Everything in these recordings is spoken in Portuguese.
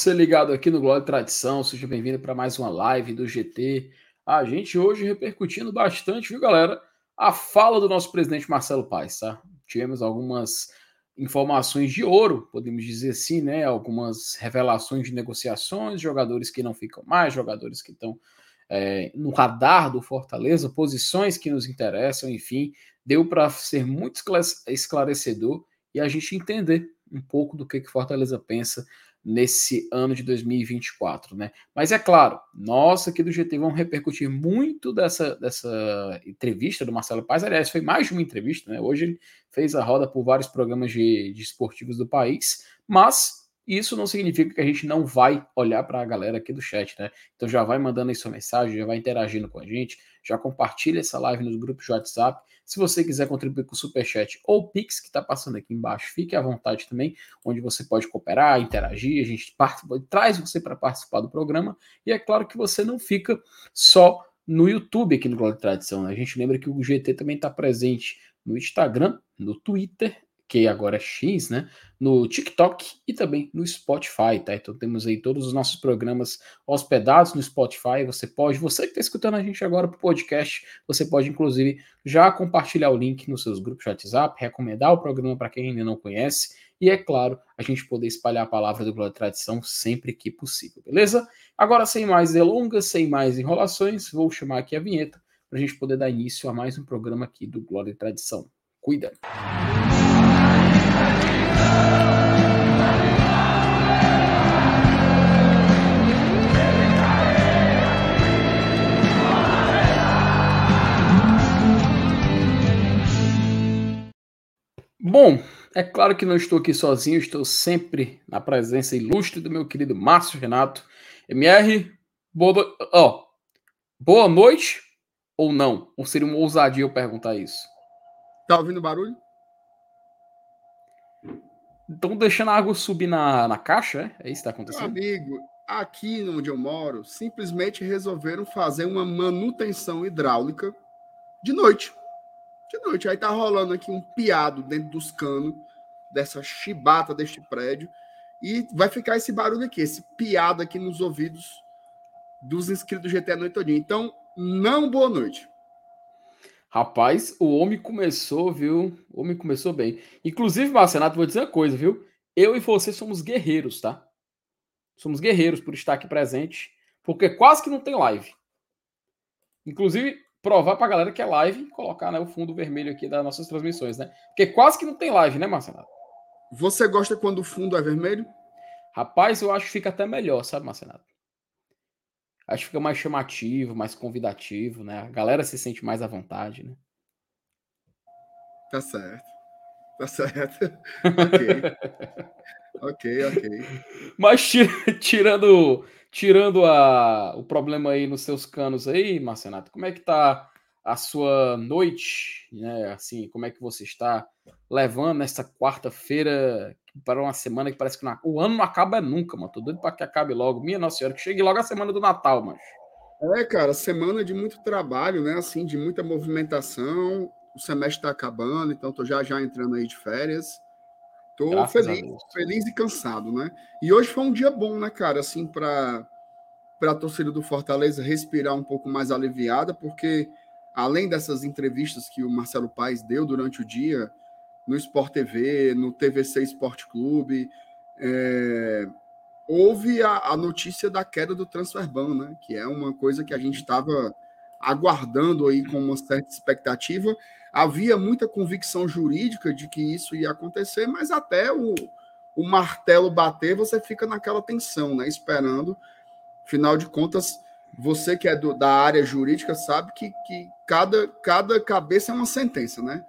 você ligado aqui no Glória e Tradição, seja bem-vindo para mais uma live do GT. A gente hoje repercutindo bastante, viu, galera? A fala do nosso presidente Marcelo Paes, tá? Tivemos algumas informações de ouro, podemos dizer assim, né? Algumas revelações de negociações, jogadores que não ficam mais, jogadores que estão é, no radar do Fortaleza, posições que nos interessam, enfim, deu para ser muito esclarecedor e a gente entender um pouco do que que Fortaleza pensa nesse ano de 2024, né? Mas é claro, nós aqui do GT vamos repercutir muito dessa, dessa entrevista do Marcelo Paz. Aliás, foi mais de uma entrevista, né? Hoje ele fez a roda por vários programas de, de esportivos do país, mas isso não significa que a gente não vai olhar para a galera aqui do chat, né? Então já vai mandando aí sua mensagem, já vai interagindo com a gente, já compartilha essa live nos grupos de WhatsApp. Se você quiser contribuir com o Superchat ou o Pix, que está passando aqui embaixo, fique à vontade também, onde você pode cooperar, interagir, a gente traz você para participar do programa. E é claro que você não fica só no YouTube aqui no Glória de Tradição. Né? A gente lembra que o GT também está presente no Instagram, no Twitter que agora é X, né? No TikTok e também no Spotify, tá? Então temos aí todos os nossos programas hospedados no Spotify. Você pode, você que está escutando a gente agora para o podcast, você pode inclusive já compartilhar o link nos seus grupos de WhatsApp, recomendar o programa para quem ainda não conhece. E é claro, a gente poder espalhar a palavra do Glória e Tradição sempre que possível, beleza? Agora, sem mais delongas, sem mais enrolações, vou chamar aqui a vinheta para a gente poder dar início a mais um programa aqui do Glória e Tradição. Cuida! Bom, é claro que não estou aqui sozinho, estou sempre na presença ilustre do meu querido Márcio Renato. MR, boa, oh, boa noite ou não? Ou seria uma ousadia eu perguntar isso? Tá ouvindo barulho? Estão deixando a água subir na, na caixa, é? É isso que está acontecendo? Meu amigo, aqui onde eu moro, simplesmente resolveram fazer uma manutenção hidráulica de noite. De noite. Aí tá rolando aqui um piado dentro dos canos dessa chibata deste prédio. E vai ficar esse barulho aqui, esse piado aqui nos ouvidos dos inscritos do GT a noite todinha. Então, não boa noite. Rapaz, o homem começou, viu? O homem começou bem. Inclusive, Marcenato, vou dizer uma coisa, viu? Eu e você somos guerreiros, tá? Somos guerreiros por estar aqui presente, porque quase que não tem live. Inclusive, provar pra galera que é live e colocar né, o fundo vermelho aqui das nossas transmissões, né? Porque quase que não tem live, né, Marcenato? Você gosta quando o fundo é vermelho? Rapaz, eu acho que fica até melhor, sabe, Marcenato? Acho que fica mais chamativo, mais convidativo, né? A galera se sente mais à vontade, né? Tá certo. Tá certo. ok. ok, ok. Mas tirando, tirando a, o problema aí nos seus canos aí, Marcenato, como é que tá a sua noite, né? Assim, como é que você está levando nessa quarta-feira para uma semana que parece que não, o ano não acaba nunca, mano. Tô doido para que acabe logo. Minha Nossa Senhora, que chegue logo a semana do Natal, mano. É, cara, semana de muito trabalho, né? Assim, de muita movimentação. O semestre está acabando, então tô já já entrando aí de férias. Tô Graças feliz, feliz e cansado, né? E hoje foi um dia bom, né, cara? Assim, para para a torcida do Fortaleza respirar um pouco mais aliviada, porque além dessas entrevistas que o Marcelo Paes deu durante o dia, no Sport TV, no TVC Esporte Clube. É, houve a, a, notícia da queda do Transferban, né? Que é uma coisa que a gente estava aguardando aí com uma certa expectativa. Havia muita convicção jurídica de que isso ia acontecer, mas até o, o martelo bater, você fica naquela tensão, né? Esperando. Afinal de contas, você que é do, da área jurídica sabe que, que cada, cada cabeça é uma sentença, né?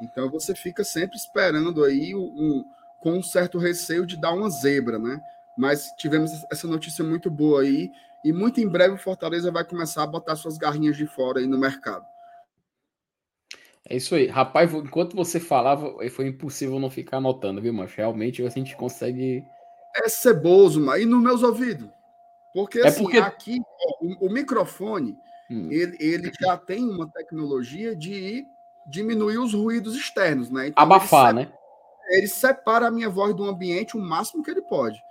Então você fica sempre esperando aí um, com um certo receio de dar uma zebra, né? Mas tivemos essa notícia muito boa aí e muito em breve o Fortaleza vai começar a botar suas garrinhas de fora aí no mercado. É isso aí. Rapaz, enquanto você falava, foi impossível não ficar anotando, viu, mas realmente a gente consegue. É ceboso, mas e nos meus ouvidos? Porque, é assim, porque... aqui, o, o, microfone, hum. ele, ele já tem uma tecnologia de diminuir os ruídos externos, né? Então, Abafar, ele né? Ele separa a minha voz do ambiente o máximo que ele pode.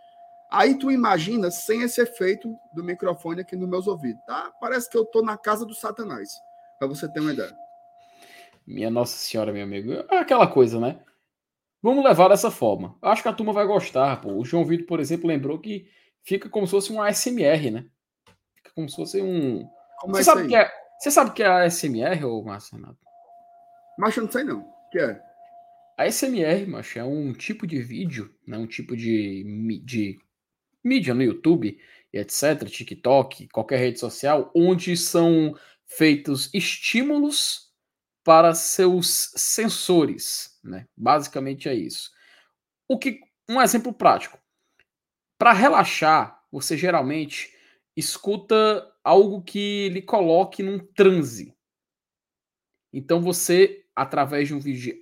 Aí tu imagina sem esse efeito do microfone aqui nos meus ouvidos, tá? Parece que eu tô na casa do Satanás, para você ter uma ideia. Minha Nossa Senhora, meu amigo. É aquela coisa, né? Vamos levar dessa forma. Acho que a turma vai gostar, pô. O João Vitor, por exemplo, lembrou que fica como se fosse um ASMR, né? Fica como se fosse um. Como você, é sabe que é... você sabe que é ASMR, ou Márcio Renato? Mas eu não sei não. O que é? A ASMR, macho, é um tipo de vídeo, né? um tipo de, de mídia no YouTube, etc., TikTok, qualquer rede social, onde são feitos estímulos para seus sensores, né? Basicamente é isso. O que um exemplo prático. Para relaxar, você geralmente escuta algo que lhe coloque num transe. Então você, através de um vídeo de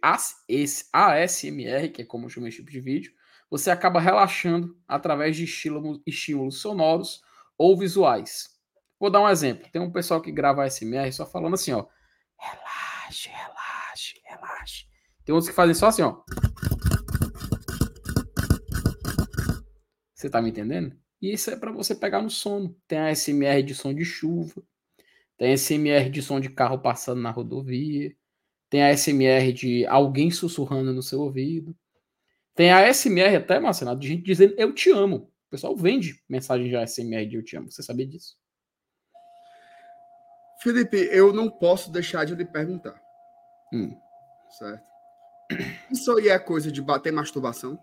ASMR, que é como chama esse tipo de vídeo, você acaba relaxando através de estímulos, estímulos sonoros ou visuais. Vou dar um exemplo. Tem um pessoal que grava ASMR só falando assim, ó. Relaxe, relaxe, relaxe. Tem outros que fazem só assim, ó. Você tá me entendendo? E isso é para você pegar no sono. Tem a SMR de som de chuva, tem a SMR de som de carro passando na rodovia, tem a SMR de alguém sussurrando no seu ouvido. Tem a SMR até, Marcelo, de gente dizendo eu te amo. O pessoal vende mensagem de ASMR de eu te amo. Você sabia disso? Felipe, eu não posso deixar de lhe perguntar. Hum. Certo? Isso aí é coisa de bater masturbação?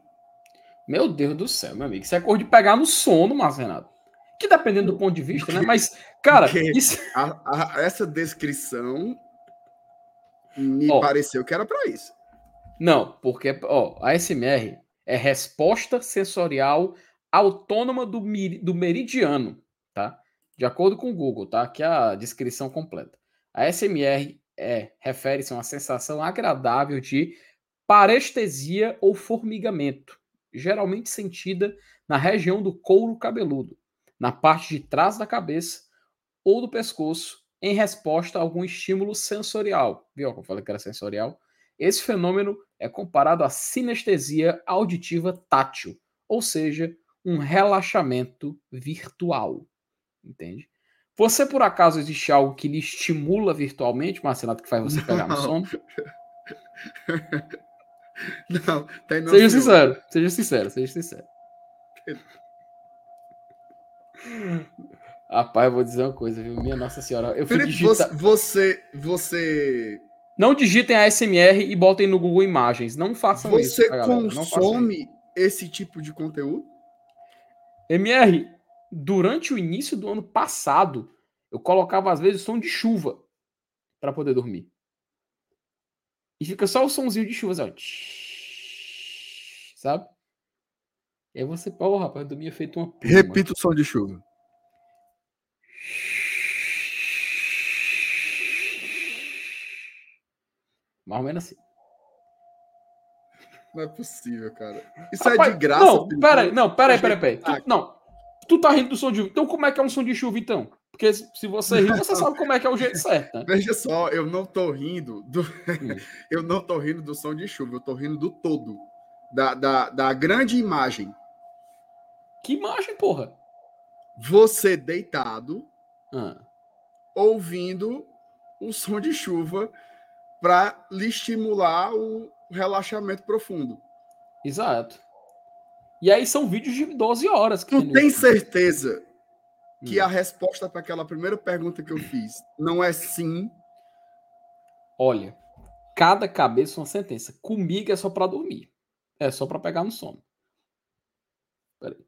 Meu Deus do céu, meu amigo. Isso é cor de pegar no sono, mas Renato. Que dependendo do ponto de vista, né? Mas, cara, isso... a, a, essa descrição me oh. pareceu que era para isso. Não, porque ó, a SMR é resposta sensorial autônoma do, do meridiano, tá? De acordo com o Google, tá? Aqui é a descrição completa. A SMR é refere-se a uma sensação agradável de parestesia ou formigamento geralmente sentida na região do couro cabeludo, na parte de trás da cabeça ou do pescoço, em resposta a algum estímulo sensorial. Viu como eu falei que era sensorial? Esse fenômeno é comparado à sinestesia auditiva tátil, ou seja, um relaxamento virtual. Entende? Você, por acaso, existe algo que lhe estimula virtualmente, Marcelo, que faz você pegar no sono? Não, tem no Seja sincero, seja sincero, seja sincero. Rapaz, eu vou dizer uma coisa, viu? Minha Nossa Senhora. Eu Felipe, digitar... você, você. Não digitem a SMR e botem no Google Imagens. Não façam você isso. Você consome esse tipo de conteúdo? MR, durante o início do ano passado, eu colocava às vezes som de chuva para poder dormir. E fica só o somzinho de chuva, assim, ó. Sabe? E aí você, porra, rapaz, dormia feito uma. Repita o som de chuva. Mais ou menos assim. Não é possível, cara. Isso rapaz, é de graça. Não, peraí, não, peraí, peraí, peraí. Tu, não, tu tá rindo do som de chuva. Então como é que é um som de chuva, então? Porque se você rir, você sabe como é que é o jeito certo. Né? Veja só, eu não tô rindo do. Hum. eu não tô rindo do som de chuva, eu tô rindo do todo. Da, da, da grande imagem. Que imagem, porra? Você deitado, ah. ouvindo o som de chuva para lhe estimular o relaxamento profundo. Exato. E aí são vídeos de 12 horas. Que tu tem certeza que hum. a resposta para aquela primeira pergunta que eu fiz não é sim. Olha, cada cabeça uma sentença. Comigo é só para dormir. É só para pegar no sono. Peraí.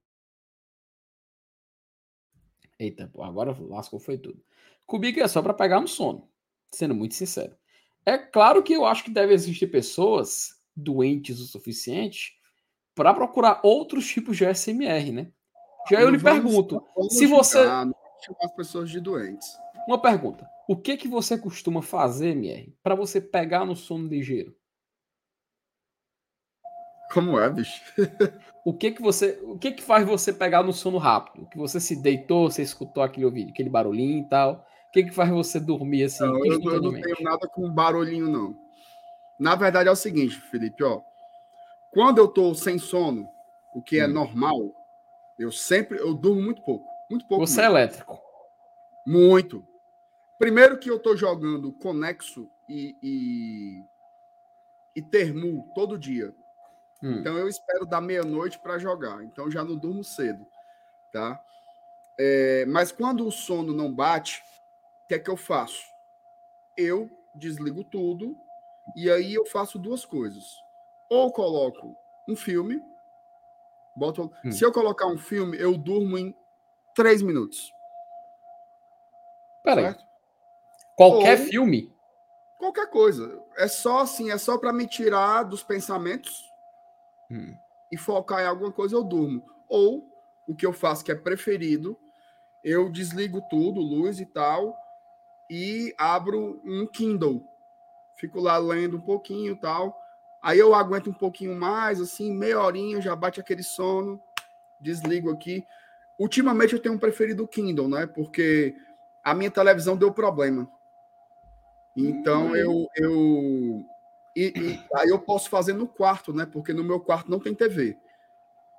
Eita, pô, agora lascou foi tudo. Comigo é só para pegar no sono, sendo muito sincero. É claro que eu acho que deve existir pessoas doentes o suficiente para procurar outros tipos de SMR, né? Já eu lhe pergunto, se você as pessoas de doentes. Uma pergunta: o que que você costuma fazer, MR, para você pegar no sono ligeiro? Como é, bicho? o que que você, o que que faz você pegar no sono rápido? Que você se deitou, você escutou aquele ouvido, aquele barulhinho e tal. O que que faz você dormir assim? Não, eu, eu não tenho nada com barulhinho não. Na verdade é o seguinte, Felipe, ó. Quando eu tô sem sono, o que é hum. normal, eu sempre eu durmo muito pouco, muito pouco. Você é mesmo. é elétrico. Muito. Primeiro que eu tô jogando Conexo e, e, e Termu todo dia. Hum. Então eu espero da meia-noite para jogar. Então já não durmo cedo, tá? É, mas quando o sono não bate, o que é que eu faço? Eu desligo tudo e aí eu faço duas coisas. Ou coloco um filme, boto. Hum. Se eu colocar um filme, eu durmo em três minutos. Peraí. Qualquer Ou, filme? Qualquer coisa. É só assim, é só para me tirar dos pensamentos hum. e focar em alguma coisa, eu durmo. Ou o que eu faço que é preferido, eu desligo tudo, luz e tal, e abro um Kindle. Fico lá lendo um pouquinho e tal. Aí eu aguento um pouquinho mais, assim, meia horinha, já bate aquele sono, desligo aqui. Ultimamente eu tenho preferido o Kindle, né? Porque a minha televisão deu problema. Então hum. eu, eu e, e, aí eu posso fazer no quarto, né? Porque no meu quarto não tem TV.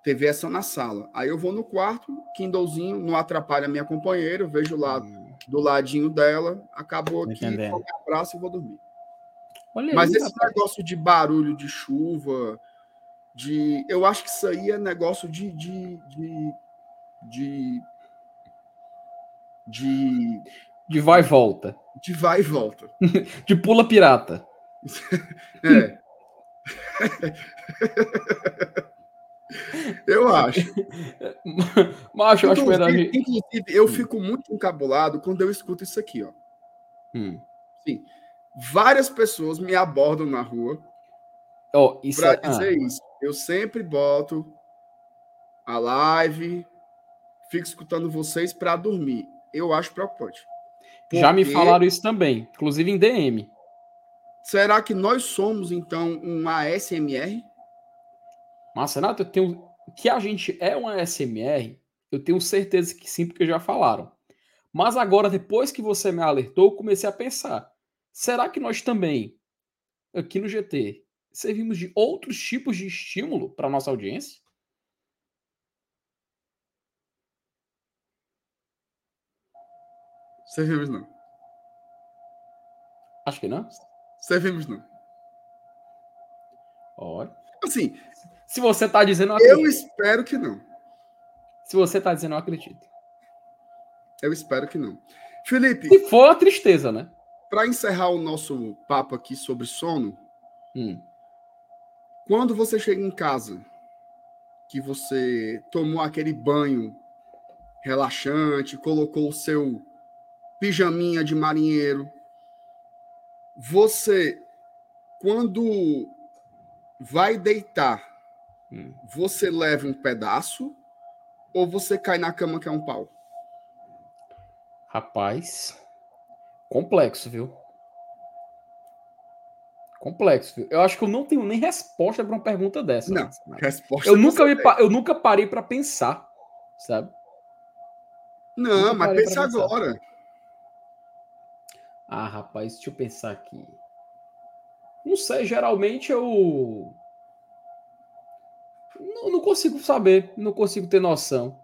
TV é só na sala. Aí eu vou no quarto, Kindlezinho, não atrapalha a minha companheira, eu vejo lá hum. do ladinho dela, acabou aqui, um abraço e vou dormir. Olha Mas aí, esse rapaz. negócio de barulho de chuva, de. Eu acho que isso aí é negócio de. de, de, de, de, de vai e volta. De vai e volta. de pula pirata. É. eu acho. Mas eu acho verdade. Inclusive, eu hum. fico muito encabulado quando eu escuto isso aqui, ó. Hum. Sim. Várias pessoas me abordam na rua oh, para é... dizer ah. isso. Eu sempre boto a live, fico escutando vocês para dormir. Eu acho preocupante. Porque... Já me falaram isso também, inclusive em DM. Será que nós somos, então, um ASMR? Mas, Renato, eu tenho. Que a gente é um ASMR, eu tenho certeza que sim, porque já falaram. Mas agora, depois que você me alertou, eu comecei a pensar: será que nós também, aqui no GT, servimos de outros tipos de estímulo para nossa audiência? Servimos não. Acho que não. Servimos não. Olha. Assim. Se você está dizendo, eu, eu espero que não. Se você está dizendo, eu acredito. Eu espero que não. Felipe. Se for a tristeza, né? Para encerrar o nosso papo aqui sobre sono, hum. quando você chega em casa, que você tomou aquele banho relaxante, colocou o seu pijaminha de marinheiro, você, quando vai deitar, hum. você leva um pedaço ou você cai na cama que é um pau? Rapaz, complexo, viu? Complexo, viu? Eu acho que eu não tenho nem resposta para uma pergunta dessa. Não, resposta eu nunca, me, eu nunca parei para pensar, sabe? Não, mas pensa agora. Ah, rapaz, deixa eu pensar aqui. Não sei, geralmente eu. Não, não consigo saber, não consigo ter noção.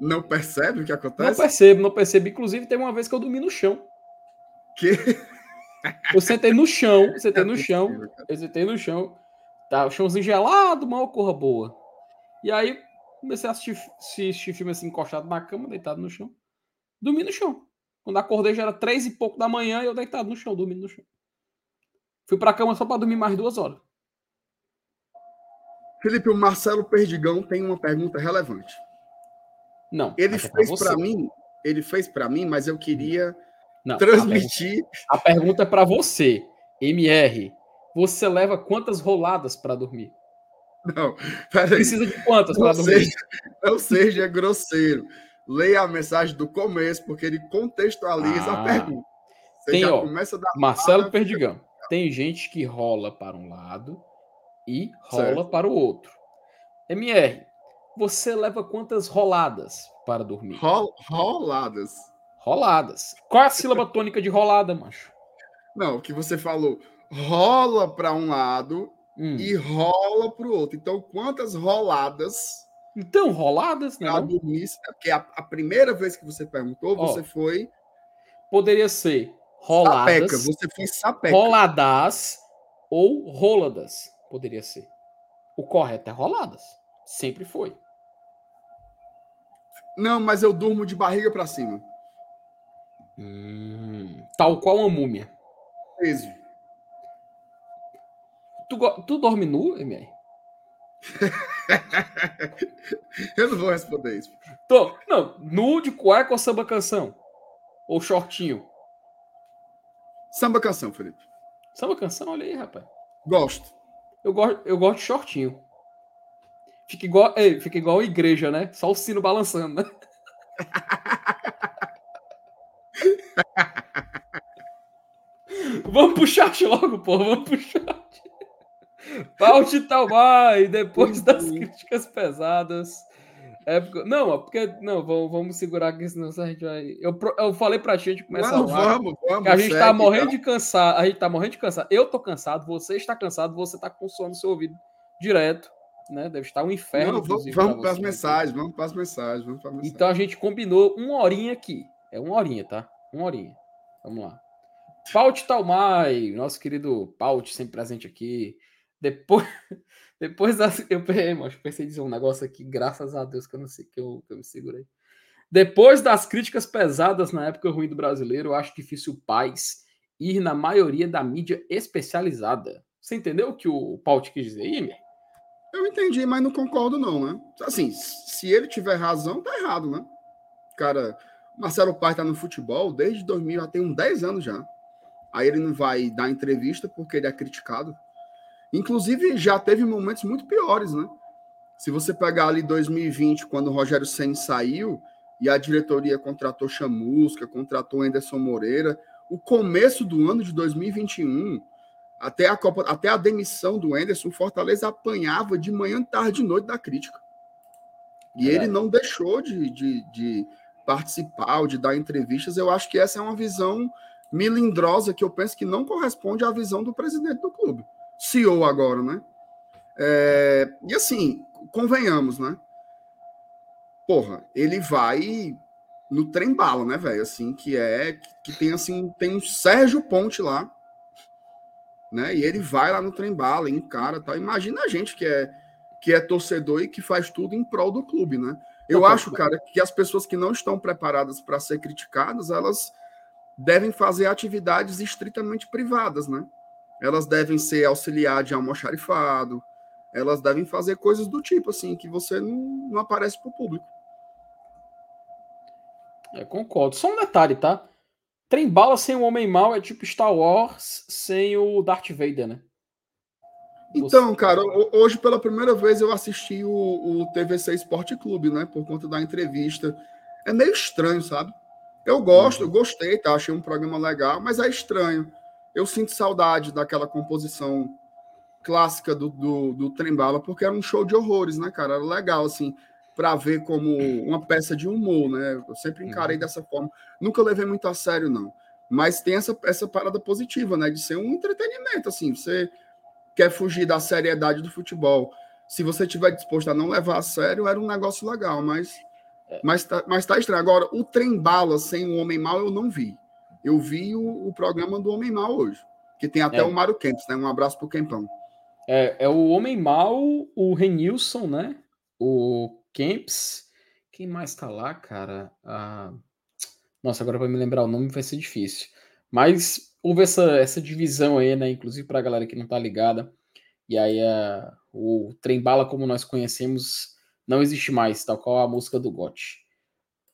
Não percebe o que acontece? Não percebo, não percebo. Inclusive, teve uma vez que eu dormi no chão. Que? Eu sentei no chão, sentei no chão, eu sentei no chão. Tá, o chãozinho gelado, uma corra boa. E aí, comecei a assistir, assistir filme assim, encostado na cama, deitado no chão. Dormi no chão. Quando acordei já era três e pouco da manhã e eu deitado no chão, dormindo no chão. Fui pra cama só para dormir mais duas horas. Felipe, o Marcelo Perdigão tem uma pergunta relevante. Não. Ele é fez para mim, ele fez para mim, mas eu queria Não, transmitir. A pergunta, é para você, MR. Você leva quantas roladas para dormir? Não, precisa de quantas para dormir? Seja, não seja grosseiro leia a mensagem do começo, porque ele contextualiza ah, a pergunta. Você tem, ó, Marcelo Perdigão. Tem gente que rola para um lado e rola certo. para o outro. MR, você leva quantas roladas para dormir? Rol, roladas. Roladas. Qual é a sílaba tônica de rolada, macho? Não, o que você falou, rola para um lado hum. e rola para o outro. Então, quantas roladas? Então, roladas, né? Dormir, porque a, a, primeira vez que você perguntou, você foi. Poderia ser roladas. Sapeca, você foi sapeca. Roladas ou roladas. Poderia ser. O correto é roladas. Sempre foi. Não, mas eu durmo de barriga para cima. Hum, tal qual uma múmia. Peso. Tu, tu dorme nu, MR? eu não vou responder isso. Tô, não, nu de cueca ou samba canção? Ou shortinho? Samba canção, Felipe. Samba canção, olha aí, rapaz. Gosto. Eu gosto, eu gosto de shortinho. Fica igual, ei, fica igual a igreja, né? Só o sino balançando, né? vamos pro chat logo, pô. Vamos pro chat. Paute Talmai, depois das críticas pesadas. É não, porque. Não, vamos, vamos segurar aqui, senão a gente vai. Eu, eu falei pra gente começar não, vamos, vamos, que a gente tá segue, tá morrendo tá. de cansar. A gente tá morrendo de cansar. Eu tô cansado, você está cansado, você tá com sono no seu ouvido direto né? Deve estar um inferno. Não, vamos para, para as mensagens, vamos para as mensagens, vamos para mensagens. Então a gente combinou uma horinha aqui. É uma horinha, tá? Uma horinha. Vamos lá. Paut Talmai, nosso querido Paut, sempre presente aqui. Depois, depois das. Eu acho pensei em dizer um negócio aqui, graças a Deus, que eu não sei que eu, que eu me segurei. Depois das críticas pesadas na época ruim do brasileiro, eu acho difícil o Paz ir na maioria da mídia especializada. Você entendeu o que o Paut quis dizer aí, Emer? Eu entendi, mas não concordo, não, né? Assim, se ele tiver razão, tá errado, né? Cara, Marcelo Pai tá no futebol desde 2000, já tem uns 10 anos já. Aí ele não vai dar entrevista porque ele é criticado. Inclusive, já teve momentos muito piores, né? Se você pegar ali 2020, quando o Rogério Senna saiu e a diretoria contratou Chamusca, contratou Anderson Moreira, o começo do ano de 2021 até a, Copa, até a demissão do Enderson, o Fortaleza apanhava de manhã, tarde e noite da crítica. E é. ele não deixou de, de, de participar ou de dar entrevistas. Eu acho que essa é uma visão milindrosa que eu penso que não corresponde à visão do presidente do clube. CEO agora, né? É, e assim, convenhamos, né? Porra, ele vai no trem bala, né, velho? Assim, que é que tem assim, tem um Sérgio Ponte lá né? E ele vai lá no trem bala, encara, tal. Imagina a gente que é que é torcedor e que faz tudo em prol do clube, né? Eu não, acho, cara, que as pessoas que não estão preparadas para ser criticadas, elas devem fazer atividades estritamente privadas, né? Elas devem ser auxiliar de almoxarifado, elas devem fazer coisas do tipo, assim, que você não, não aparece para o público. É, concordo. Só um detalhe, tá? Trem bala sem o Homem Mal é tipo Star Wars sem o Darth Vader, né? Então, cara, hoje pela primeira vez eu assisti o, o TVC Esporte Clube, né? Por conta da entrevista. É meio estranho, sabe? Eu gosto, uhum. eu gostei, tá? Achei um programa legal, mas é estranho. Eu sinto saudade daquela composição clássica do, do, do Trembala, porque era um show de horrores, né, cara? Era legal, assim para ver como uma peça de humor, né? Eu sempre encarei uhum. dessa forma. Nunca levei muito a sério, não. Mas tem essa, essa parada positiva, né? De ser um entretenimento, assim. Você quer fugir da seriedade do futebol. Se você estiver disposto a não levar a sério, era um negócio legal, mas, é. mas, tá, mas tá estranho. Agora, o trem bala sem o Homem Mal eu não vi. Eu vi o, o programa do Homem Mal hoje, que tem até é. o Mário Kempis, né? Um abraço pro Kempão. É, é o Homem Mal, o Renilson, né? O Camps. Quem mais tá lá, cara? Ah, nossa, agora para me lembrar o nome vai ser difícil. Mas houve essa, essa divisão aí, né? Inclusive para a galera que não tá ligada. E aí a, o trem bala como nós conhecemos não existe mais, tal qual a música do Gotti.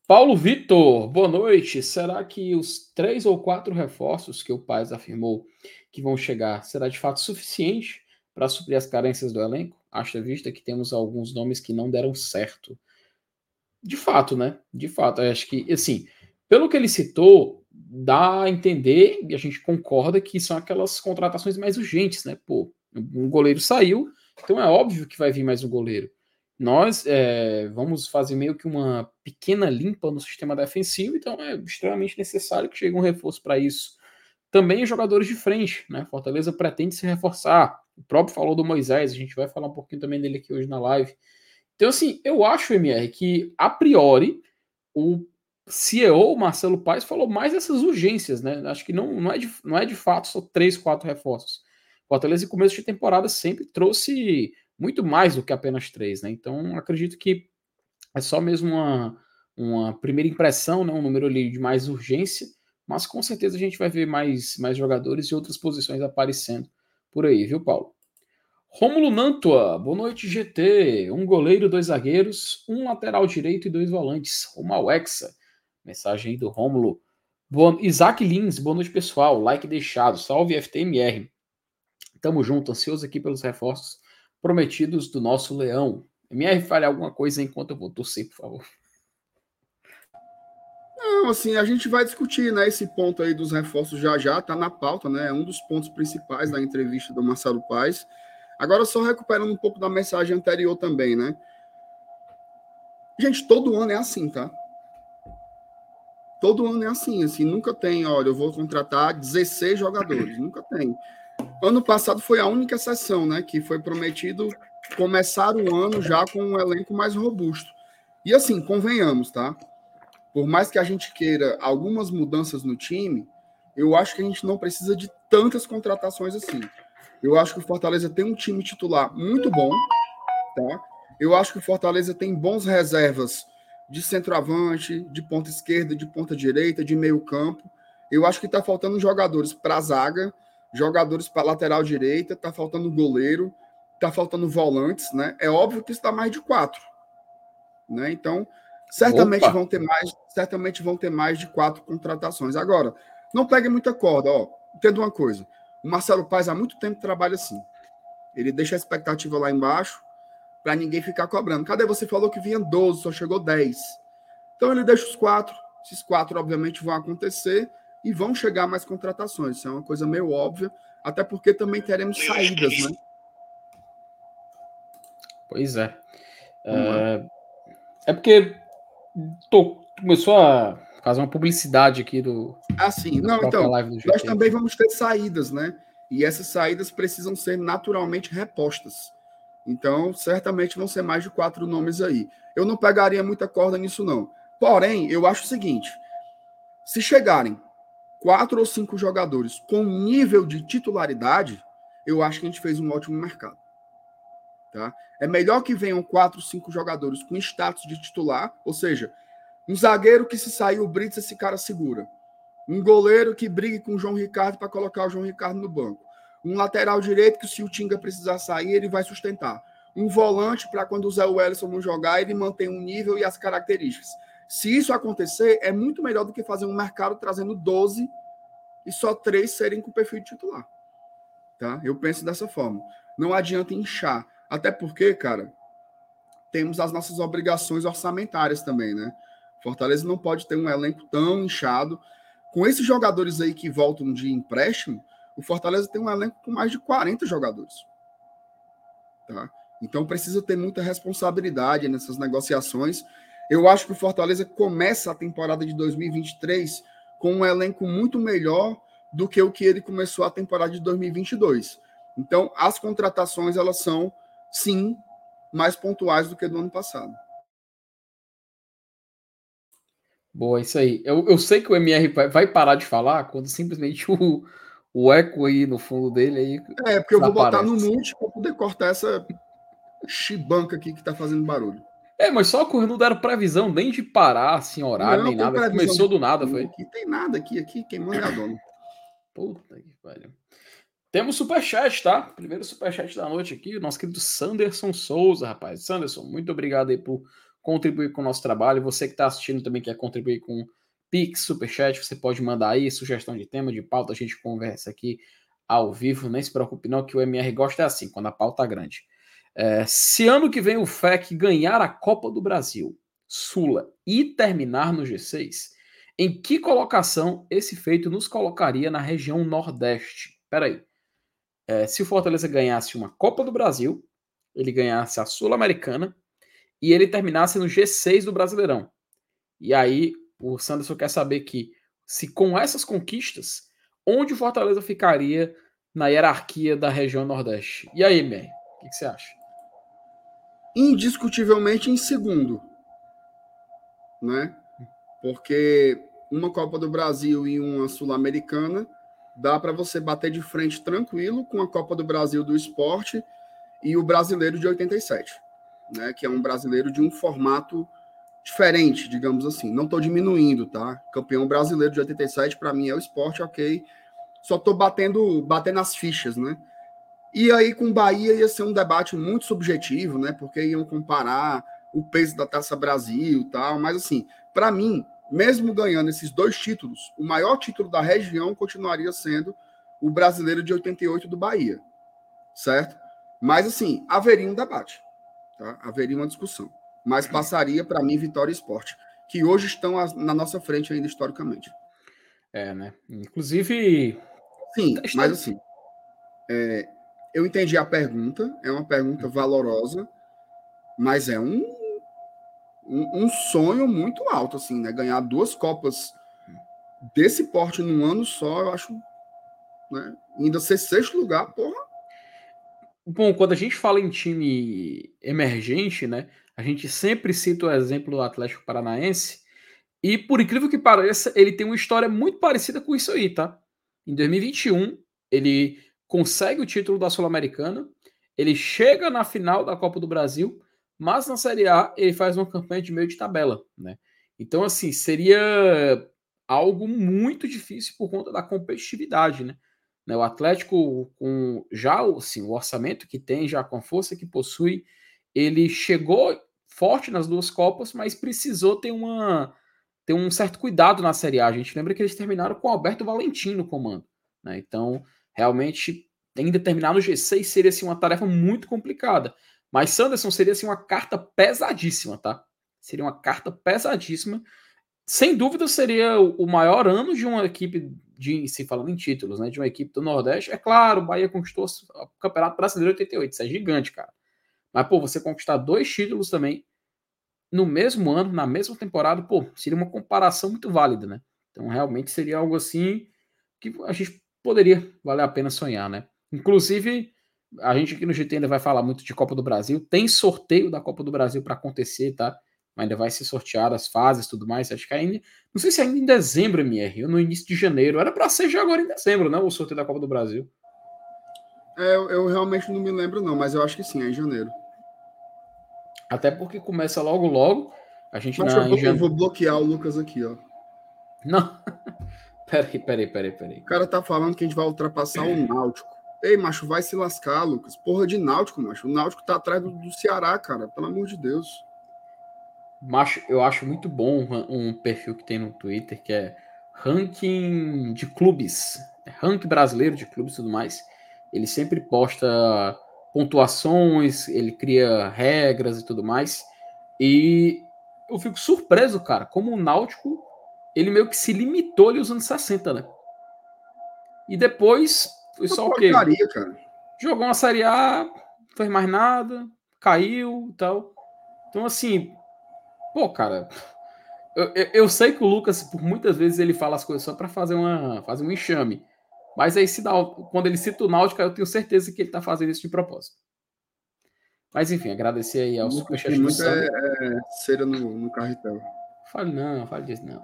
Paulo Vitor, boa noite. Será que os três ou quatro reforços que o Paz afirmou que vão chegar será de fato suficiente para suprir as carências do elenco? Haja vista que temos alguns nomes que não deram certo. De fato, né? De fato, acho que, assim, pelo que ele citou, dá a entender, e a gente concorda, que são aquelas contratações mais urgentes, né? Pô, um goleiro saiu Então é óbvio que vai vir mais um goleiro. Nós é, vamos fazer meio que uma pequena limpa no sistema defensivo, então é extremamente necessário que chegue um reforço para isso. Também os jogadores de frente, né? Fortaleza pretende se reforçar. O próprio falou do Moisés, a gente vai falar um pouquinho também dele aqui hoje na live. Então, assim, eu acho, MR, que a priori o CEO, Marcelo Paes, falou mais dessas urgências, né? Acho que não, não, é, de, não é de fato só três, quatro reforços. O Fortaleza, em começo de temporada, sempre trouxe muito mais do que apenas três, né? Então, acredito que é só mesmo uma, uma primeira impressão, né? Um número ali de mais urgência, mas com certeza a gente vai ver mais, mais jogadores e outras posições aparecendo por aí, viu, Paulo? Rômulo Nantua, boa noite, GT. Um goleiro, dois zagueiros, um lateral direito e dois volantes. Uma Uexa. Mensagem aí do Rômulo. Boa... Isaac Lins, boa noite, pessoal. Like deixado. Salve FTMR. Tamo junto, ansioso aqui pelos reforços prometidos do nosso leão. MR, fale alguma coisa enquanto eu vou torcer, por favor. Não, assim, a gente vai discutir, né, esse ponto aí dos reforços já já, tá na pauta, né, é um dos pontos principais da entrevista do Marcelo Paes. Agora, só recuperando um pouco da mensagem anterior também, né? Gente, todo ano é assim, tá? Todo ano é assim, assim, nunca tem, olha, eu vou contratar 16 jogadores, nunca tem. Ano passado foi a única exceção, né, que foi prometido começar o ano já com um elenco mais robusto. E assim, convenhamos, tá? Por mais que a gente queira algumas mudanças no time, eu acho que a gente não precisa de tantas contratações assim. Eu acho que o Fortaleza tem um time titular muito bom, tá? Eu acho que o Fortaleza tem bons reservas de centroavante, de ponta esquerda, de ponta direita, de meio campo. Eu acho que está faltando jogadores para zaga, jogadores para lateral direita, está faltando goleiro, está faltando volantes, né? É óbvio que está mais de quatro, né? Então, certamente Opa. vão ter mais, certamente vão ter mais de quatro contratações. Agora, não pegue muita corda, ó. Entenda uma coisa. O Marcelo Paes há muito tempo trabalha assim. Ele deixa a expectativa lá embaixo para ninguém ficar cobrando. Cadê você falou que vinha 12, só chegou 10. Então ele deixa os quatro. Esses quatro, obviamente, vão acontecer e vão chegar mais contratações. Isso é uma coisa meio óbvia, até porque também teremos saídas, né? Pois é. É, é porque tô, começou a fazer uma publicidade aqui do. Ah, sim. Não, então, nós também vamos ter saídas, né? E essas saídas precisam ser naturalmente repostas. Então, certamente vão ser mais de quatro nomes aí. Eu não pegaria muita corda nisso, não. Porém, eu acho o seguinte: se chegarem quatro ou cinco jogadores com nível de titularidade, eu acho que a gente fez um ótimo mercado. Tá? É melhor que venham quatro, cinco jogadores com status de titular, ou seja, um zagueiro que se sair o Brits, esse cara segura. Um goleiro que brigue com o João Ricardo para colocar o João Ricardo no banco. Um lateral direito que se o Tinga precisar sair, ele vai sustentar. Um volante para quando o Zé Wellison não jogar, ele mantém um nível e as características. Se isso acontecer, é muito melhor do que fazer um mercado trazendo 12 e só três serem com perfil de titular. Tá? Eu penso dessa forma. Não adianta inchar. Até porque, cara, temos as nossas obrigações orçamentárias também, né? Fortaleza não pode ter um elenco tão inchado. Com esses jogadores aí que voltam de empréstimo, o Fortaleza tem um elenco com mais de 40 jogadores. Tá? Então precisa ter muita responsabilidade nessas negociações. Eu acho que o Fortaleza começa a temporada de 2023 com um elenco muito melhor do que o que ele começou a temporada de 2022. Então, as contratações elas são sim mais pontuais do que do ano passado. Boa, isso aí. Eu, eu sei que o MR vai parar de falar quando simplesmente o, o eco aí no fundo dele aí. É, porque eu vou botar no mute para poder cortar essa chibanca aqui que tá fazendo barulho. É, mas só que não deram previsão nem de parar, assim, horário, não, nem nada. Começou do nada, foi. Aqui tem nada aqui, aqui quem manda é a dona. Puta que pariu. Temos superchat, tá? Primeiro superchat da noite aqui, nosso querido Sanderson Souza, rapaz. Sanderson, muito obrigado aí por contribuir com o nosso trabalho. Você que está assistindo também quer contribuir com Pix, Superchat, você pode mandar aí sugestão de tema, de pauta, a gente conversa aqui ao vivo. Nem se preocupe não que o MR gosta é assim, quando a pauta é grande. É, se ano que vem o FEC ganhar a Copa do Brasil, Sula e terminar no G6, em que colocação esse feito nos colocaria na região Nordeste? Peraí. É, se o Fortaleza ganhasse uma Copa do Brasil, ele ganhasse a Sul-Americana e ele terminasse no G6 do Brasileirão. E aí o Sanderson quer saber que se com essas conquistas, onde o Fortaleza ficaria na hierarquia da região Nordeste? E aí, Mer, o que, que você acha? Indiscutivelmente em segundo, né? Porque uma Copa do Brasil e uma Sul-Americana dá para você bater de frente tranquilo com a Copa do Brasil do esporte e o brasileiro de 87, né? Que é um brasileiro de um formato diferente, digamos assim. Não estou diminuindo, tá? Campeão brasileiro de 87 para mim é o esporte, ok. Só estou batendo, batendo as fichas, né? E aí com Bahia ia ser um debate muito subjetivo, né? Porque iam comparar o peso da Taça Brasil tal, mas assim, para mim, mesmo ganhando esses dois títulos, o maior título da região continuaria sendo o brasileiro de 88 do Bahia, certo? Mas assim, haveria um debate, tá? Haveria uma discussão, mas passaria para mim Vitória e Esporte, que hoje estão na nossa frente ainda historicamente. É, né? Inclusive, sim, mas assim, é, eu entendi a pergunta, é uma pergunta valorosa, mas é um, um, um, sonho muito alto, assim, né? Ganhar duas Copas desse porte num ano só, eu acho. Né? Ainda ser sexto lugar, porra. Bom, quando a gente fala em time emergente, né? A gente sempre cita o exemplo do Atlético Paranaense. E por incrível que pareça, ele tem uma história muito parecida com isso aí, tá? Em 2021, ele consegue o título da Sul-Americana, ele chega na final da Copa do Brasil, mas na Série A ele faz uma campanha de meio de tabela, né? Então, assim, seria algo muito difícil por conta da competitividade, né? né? O Atlético, com já assim, o orçamento que tem, já com a força que possui, ele chegou forte nas duas Copas, mas precisou ter uma ter um certo cuidado na Série A. A gente lembra que eles terminaram com o Alberto Valentim no comando, né? Então, realmente ainda terminar no G6 seria assim, uma tarefa muito complicada. Mas Sanderson seria assim, uma carta pesadíssima, tá? Seria uma carta pesadíssima. Sem dúvida seria o maior ano de uma equipe de se falando em títulos, né, de uma equipe do Nordeste. É claro, o Bahia conquistou o Campeonato Brasileiro 88, isso é gigante, cara. Mas pô, você conquistar dois títulos também no mesmo ano, na mesma temporada, pô, seria uma comparação muito válida, né? Então realmente seria algo assim que a gente poderia valer a pena sonhar, né? Inclusive, a gente aqui no GT ainda vai falar muito de Copa do Brasil. Tem sorteio da Copa do Brasil para acontecer, tá? Mas ainda vai ser sorteado as fases e tudo mais. Acho que ainda. Não sei se ainda em dezembro, MR, ou no início de janeiro. Era para ser já agora em dezembro, né? O sorteio da Copa do Brasil. É, eu, realmente não me lembro, não, mas eu acho que sim, é em janeiro. Até porque começa logo, logo. A gente mas na, eu, vou, eu vou bloquear o Lucas aqui, ó. Não. peraí, peraí, peraí, peraí. O cara tá falando que a gente vai ultrapassar o Náutico. Ei, macho, vai se lascar, Lucas. Porra de Náutico, macho. O Náutico tá atrás do, do Ceará, cara. Pelo amor de Deus. Macho, eu acho muito bom um perfil que tem no Twitter que é ranking de clubes. É ranking brasileiro de clubes e tudo mais. Ele sempre posta pontuações, ele cria regras e tudo mais. E eu fico surpreso, cara, como o Náutico ele meio que se limitou ali usando 60, né? E depois foi só o quê? Cara. Jogou uma Série A, não fez mais nada, caiu e tal. Então, assim, pô, cara, eu, eu, eu, sei que o Lucas, por muitas vezes, ele fala as coisas só para fazer, uma, fazer um enxame. Mas aí, se dá, quando ele cita o Náutico, eu tenho certeza que ele tá fazendo isso de propósito. Mas enfim, agradecer aí ao Superchat. Muito é, é cera no, no carretel. Fale não, fale disso não.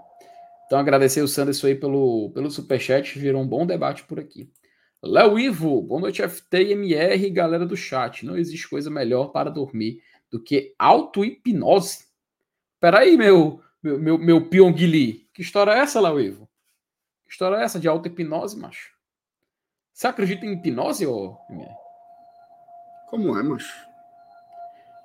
Então agradecer o Sanderson aí pelo, pelo superchat, virou um bom debate por aqui. Léo Ivo, boa noite FT e MR, galera do chat. Não existe coisa melhor para dormir do que auto-hipnose. Peraí, meu, meu, meu, meu Pyongyi. Que história é essa, Léo Ivo? Que história é essa de auto-hipnose, macho? Você acredita em hipnose, ô MR? Como é, macho?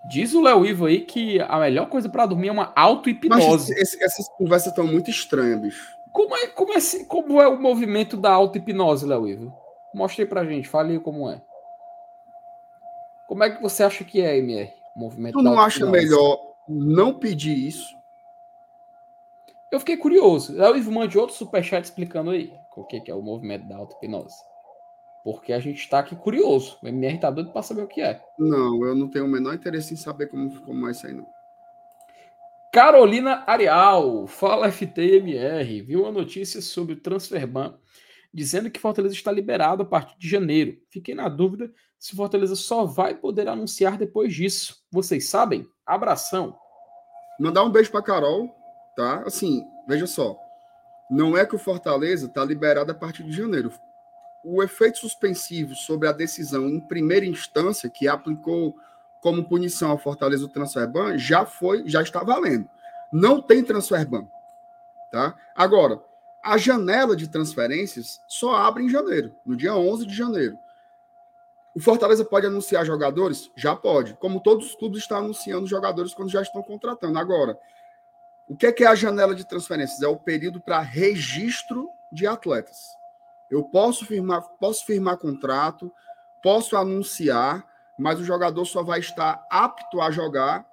Diz o Léo Ivo aí que a melhor coisa para dormir é uma auto-hipnose. Essas conversas estão muito estranhas, bicho. Como é, como é, como é o movimento da auto-hipnose, Léo Ivo? Mostre aí pra gente, fale aí como é. Como é que você acha que é, MR? Movimento tu não acha melhor não pedir isso? Eu fiquei curioso. O Ivo mande outro superchat explicando aí o que é o movimento da auto-hipnose. Porque a gente está aqui curioso. O MR tá doido para saber o que é. Não, eu não tenho o menor interesse em saber como, como é isso aí, não. Carolina Arial, fala FTMR, viu a notícia sobre o Transferban dizendo que Fortaleza está liberado a partir de janeiro. Fiquei na dúvida se Fortaleza só vai poder anunciar depois disso. Vocês sabem? Abração. Mandar um beijo para Carol, tá? Assim, veja só. Não é que o Fortaleza está liberado a partir de janeiro. O efeito suspensivo sobre a decisão em primeira instância, que aplicou como punição ao Fortaleza o transfer ban, já foi, já está valendo. Não tem transfer ban, tá? Agora, a janela de transferências só abre em janeiro, no dia 11 de janeiro. O Fortaleza pode anunciar jogadores? Já pode. Como todos os clubes estão anunciando jogadores quando já estão contratando. Agora, o que é, que é a janela de transferências? É o período para registro de atletas. Eu posso firmar, posso firmar contrato, posso anunciar, mas o jogador só vai estar apto a jogar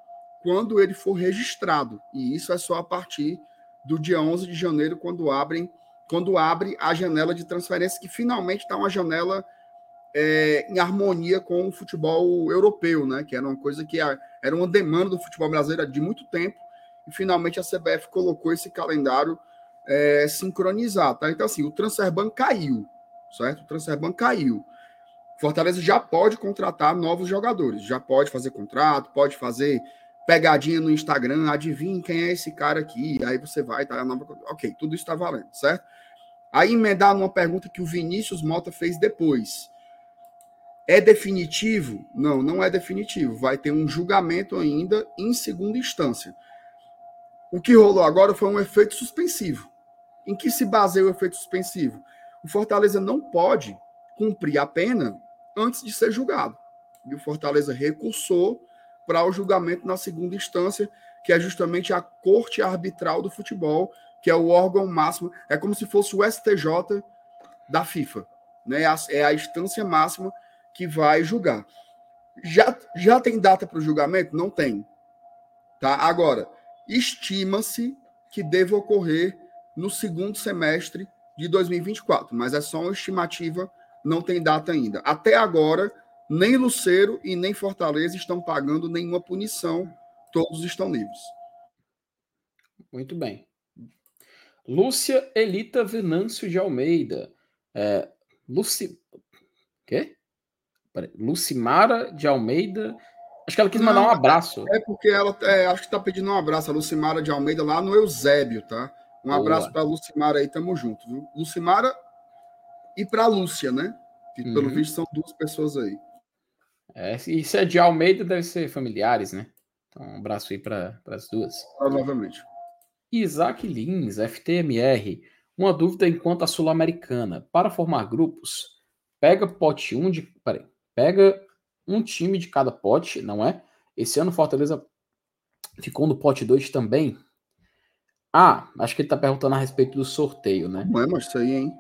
quando ele for registrado. E isso é só a partir do dia 11 de janeiro, quando abrem, quando abre a janela de transferência, que finalmente está uma janela é, em harmonia com o futebol europeu, né? Que era uma coisa que era uma demanda do futebol brasileiro de muito tempo, e finalmente a CBF colocou esse calendário é, sincronizado, tá? Então, assim, o Transferban caiu, certo? O Transferban caiu. Fortaleza já pode contratar novos jogadores, já pode fazer contrato, pode fazer pegadinha no Instagram, adivinha quem é esse cara aqui, aí você vai, tá? Nova... Ok, tudo isso está valendo, certo? Aí emendar numa pergunta que o Vinícius Mota fez depois. É definitivo? Não, não é definitivo. Vai ter um julgamento ainda em segunda instância. O que rolou agora foi um efeito suspensivo. Em que se baseia o efeito suspensivo? O Fortaleza não pode cumprir a pena antes de ser julgado. E o Fortaleza recursou para o julgamento na segunda instância, que é justamente a Corte Arbitral do Futebol, que é o órgão máximo, é como se fosse o STJ da FIFA, né? É a instância máxima que vai julgar. Já, já tem data para o julgamento? Não tem. Tá? Agora, estima-se que deva ocorrer no segundo semestre de 2024, mas é só uma estimativa não tem data ainda. Até agora, nem Luceiro e nem Fortaleza estão pagando nenhuma punição, todos estão livres. Muito bem. Lúcia Elita Venâncio de Almeida. É, Luci... Quê? Lucimara de Almeida. Acho que ela quis mandar um abraço. É porque ela é, acho que está pedindo um abraço, a Lucimara de Almeida, lá no Eusébio, tá? Um Boa. abraço para Lucimara aí, tamo junto, viu? Lucimara e para Lúcia, né? Que uhum. pelo visto são duas pessoas aí. É, e se é de Almeida, deve ser familiares, né? Então, um abraço aí para as duas. Provavelmente. Isaac Lins, FTMR. Uma dúvida enquanto a Sul-Americana. Para formar grupos, pega pote 1 um de. Peraí. Pega um time de cada pote, não é? Esse ano Fortaleza ficou no pote 2 também. Ah, acho que ele está perguntando a respeito do sorteio, né? Não é, mas isso aí, hein?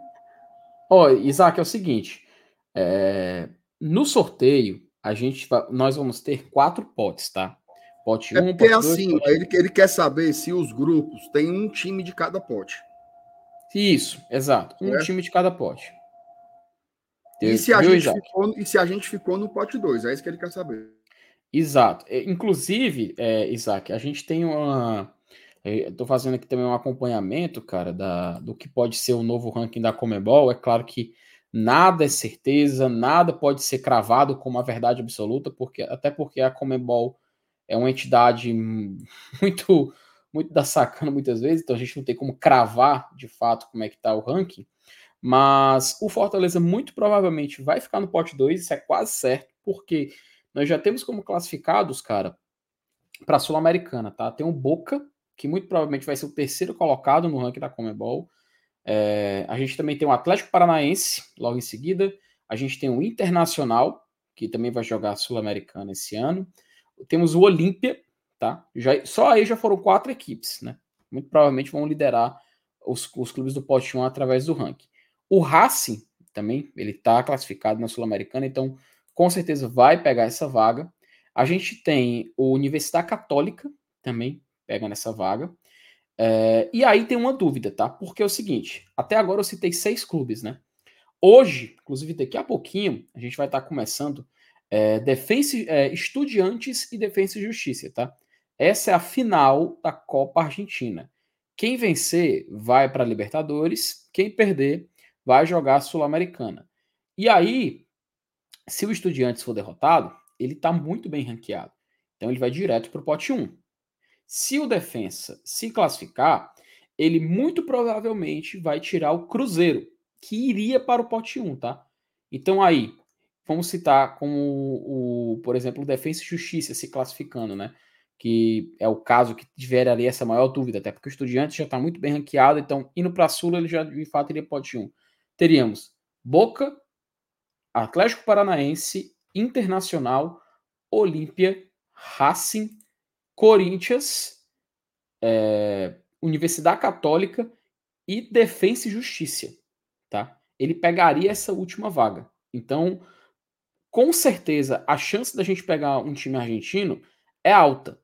Ó, oh, Isaac, é o seguinte. É, no sorteio, a gente vai, nós vamos ter quatro potes, tá? Pote 1, é um, pote 2, assim, ele, ele quer saber se os grupos têm um time de cada pote. Isso, exato. Um é. time de cada pote. E se, a gente ficou, e se a gente ficou no pote 2? É isso que ele quer saber. Exato. É, inclusive, é, Isaac, a gente tem uma. Estou fazendo aqui também um acompanhamento, cara, da, do que pode ser o novo ranking da Comebol. É claro que nada é certeza, nada pode ser cravado como a verdade absoluta, porque até porque a Comebol é uma entidade muito muito da sacana muitas vezes, então a gente não tem como cravar de fato como é que está o ranking. Mas o Fortaleza muito provavelmente vai ficar no pote 2, isso é quase certo, porque nós já temos como classificados, cara, para a Sul-Americana, tá? Tem o Boca, que muito provavelmente vai ser o terceiro colocado no ranking da Comebol. É, a gente também tem o Atlético Paranaense, logo em seguida. A gente tem o Internacional, que também vai jogar a Sul-Americana esse ano. Temos o Olímpia, tá? Já, só aí já foram quatro equipes, né? Muito provavelmente vão liderar os, os clubes do pote 1 através do ranking. O Racing também, ele está classificado na Sul-Americana, então com certeza vai pegar essa vaga. A gente tem o Universidade Católica também pega nessa vaga. É, e aí tem uma dúvida, tá? Porque é o seguinte: até agora eu citei seis clubes, né? Hoje, inclusive daqui a pouquinho, a gente vai estar começando é, Defense, é, Estudiantes e Defensa e Justiça, tá? Essa é a final da Copa Argentina. Quem vencer vai para a Libertadores, quem perder vai jogar a Sul-Americana. E aí, se o Estudiantes for derrotado, ele está muito bem ranqueado. Então ele vai direto para o pote 1. Se o defensa se classificar, ele muito provavelmente vai tirar o Cruzeiro, que iria para o pote 1, tá? Então aí, vamos citar como o, por exemplo, o Defensa e Justiça se classificando, né? Que é o caso que tiver ali essa maior dúvida, até porque o Estudiante já está muito bem ranqueado, então indo para Sul ele já de fato iria pote 1. Teríamos Boca, Atlético Paranaense, Internacional, Olímpia, Racing, Corinthians, é, Universidade Católica e Defensa e Justiça, tá? Ele pegaria essa última vaga. Então, com certeza, a chance da gente pegar um time argentino é alta,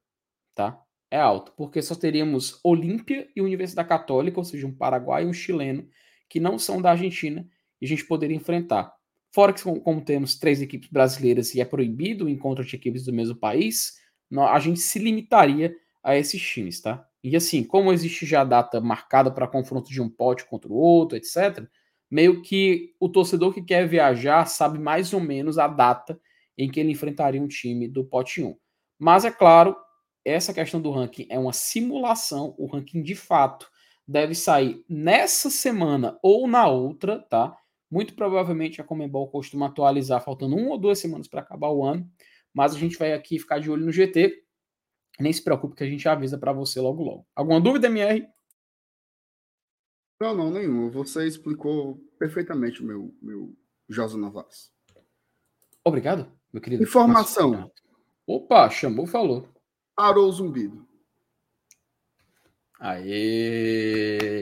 tá? É alta, porque só teríamos Olímpia e Universidade Católica, ou seja, um paraguai e um chileno, que não são da Argentina, e a gente poderia enfrentar. Fora que, como temos três equipes brasileiras e é proibido o encontro de equipes do mesmo país, a gente se limitaria a esses times, tá? E assim, como existe já a data marcada para confronto de um pote contra o outro, etc., meio que o torcedor que quer viajar sabe mais ou menos a data em que ele enfrentaria um time do pote 1. Mas é claro, essa questão do ranking é uma simulação, o ranking de fato deve sair nessa semana ou na outra, tá? Muito provavelmente a Comembol costuma atualizar faltando uma ou duas semanas para acabar o ano, mas a gente vai aqui ficar de olho no GT. Nem se preocupe que a gente avisa para você logo logo. Alguma dúvida, MR? Não, não, nenhum. Você explicou perfeitamente o meu, meu Josa Novaes. Obrigado, meu querido. Informação. Opa, chamou, falou. Parou o zumbido. Aê!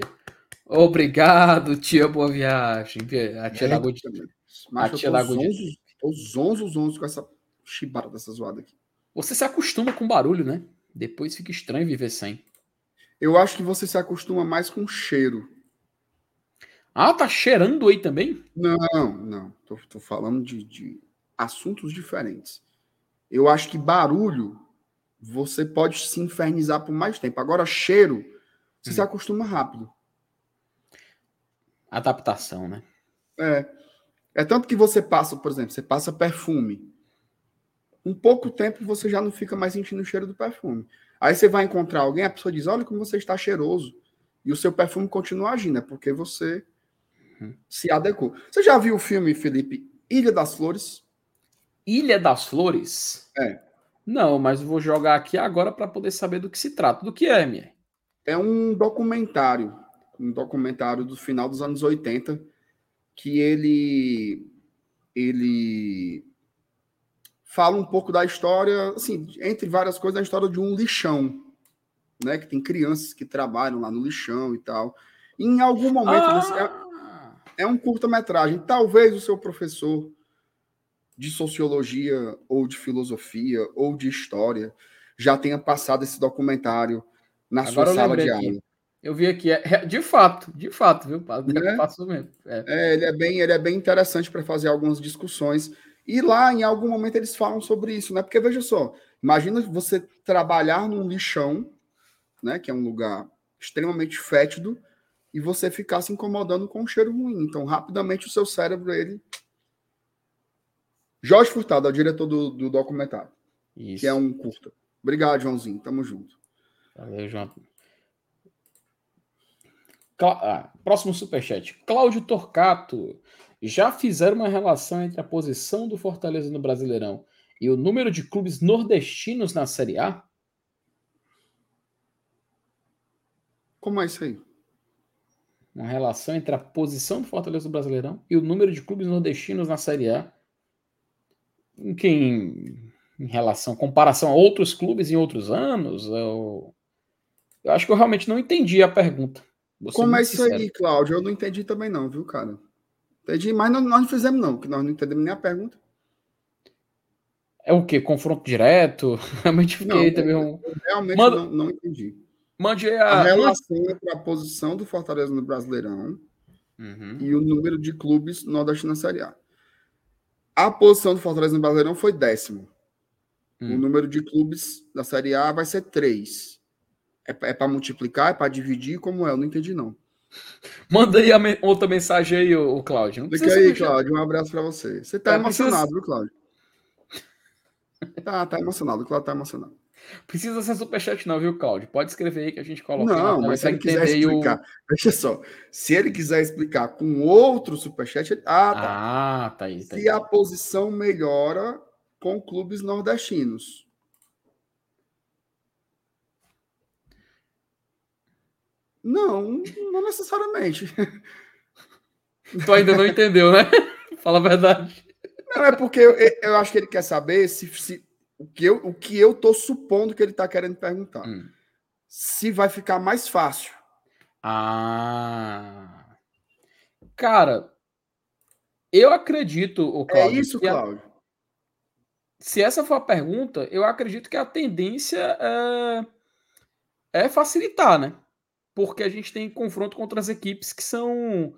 Obrigado, tia Boa Viagem. A tia é, da Good. A tia da Good. Tô zonzo, zonzo com essa chibara dessa zoada aqui. Você se acostuma com barulho, né? Depois fica estranho viver sem. Eu acho que você se acostuma mais com cheiro. Ah, tá cheirando aí também? Não, não. Tô, tô falando de, de assuntos diferentes. Eu acho que barulho você pode se infernizar por mais tempo. Agora, cheiro, você hum. se acostuma rápido. Adaptação, né? É. É tanto que você passa, por exemplo, você passa perfume. Um pouco tempo você já não fica mais sentindo o cheiro do perfume. Aí você vai encontrar alguém, a pessoa diz: Olha como você está cheiroso. E o seu perfume continua agindo, é porque você uhum. se adequou. Você já viu o filme, Felipe, Ilha das Flores? Ilha das Flores? É. Não, mas vou jogar aqui agora para poder saber do que se trata. Do que é, Mier? É um documentário um documentário do final dos anos 80, que ele ele fala um pouco da história, assim, entre várias coisas, da história de um lixão, né? Que tem crianças que trabalham lá no lixão e tal. E em algum momento é, ah! é, é um curta-metragem. Talvez o seu professor de sociologia ou de filosofia ou de história já tenha passado esse documentário na Agora sua sala de aula. Eu vi aqui, é, de fato, de fato, viu? É? Passou mesmo. É. é. ele, é bem, ele é bem interessante para fazer algumas discussões. E lá, em algum momento, eles falam sobre isso, né? Porque veja só, imagina você trabalhar num lixão, né? Que é um lugar extremamente fétido, e você ficar se incomodando com um cheiro ruim. Então, rapidamente, o seu cérebro, ele. Jorge Furtado é o diretor do, do documentário, isso. que é um curta. Obrigado, Joãozinho. Tamo junto. Valeu, João. Ah, próximo superchat. Cláudio Torcato. Já fizeram uma relação entre a posição do Fortaleza no Brasileirão e o número de clubes nordestinos na Série A? Como é isso aí? Uma relação entre a posição do Fortaleza no Brasileirão e o número de clubes nordestinos na Série A. Em quem em relação, comparação a outros clubes em outros anos, eu, eu acho que eu realmente não entendi a pergunta. Como é isso aí, Cláudio? Eu não entendi também não, viu, cara? Entendi, mas nós não fizemos não, que nós não entendemos nem a pergunta. É o quê? Confronto direto? Realmente fiquei não, também um... Realmente Manda... não, não entendi. Mande a... a relação entre a posição do Fortaleza no Brasileirão uhum. e o número de clubes nordestinos na Série A. A posição do Fortaleza no Brasileirão foi décimo. Hum. O número de clubes da Série A vai ser três. É, é para multiplicar, é para dividir? Como é? Eu não entendi, não. Manda aí me outra mensagem aí, o Cláudio. Fica aí, Cláudio. Um abraço para você. Você tá é, emocionado, precisa... viu, Cláudio? Tá, tá emocionado. O Cláudio tá emocionado. Precisa ser superchat, não, viu, Cláudio? Pode escrever aí que a gente coloca. Não, mas se ele quiser explicar. O... Deixa só. Se ele quiser explicar com outro superchat. Ele... Ah, tá. Ah, tá aí. Tá se a posição melhora com clubes nordestinos. Não, não necessariamente. Tu ainda não entendeu, né? Fala a verdade. Não, é porque eu, eu acho que ele quer saber se, se o que eu, o que eu tô supondo que ele está querendo perguntar. Hum. Se vai ficar mais fácil. Ah. Cara, eu acredito, o Cláudio. É isso, Cláudio. A, se essa for a pergunta, eu acredito que a tendência é, é facilitar, né? Porque a gente tem confronto com outras equipes que são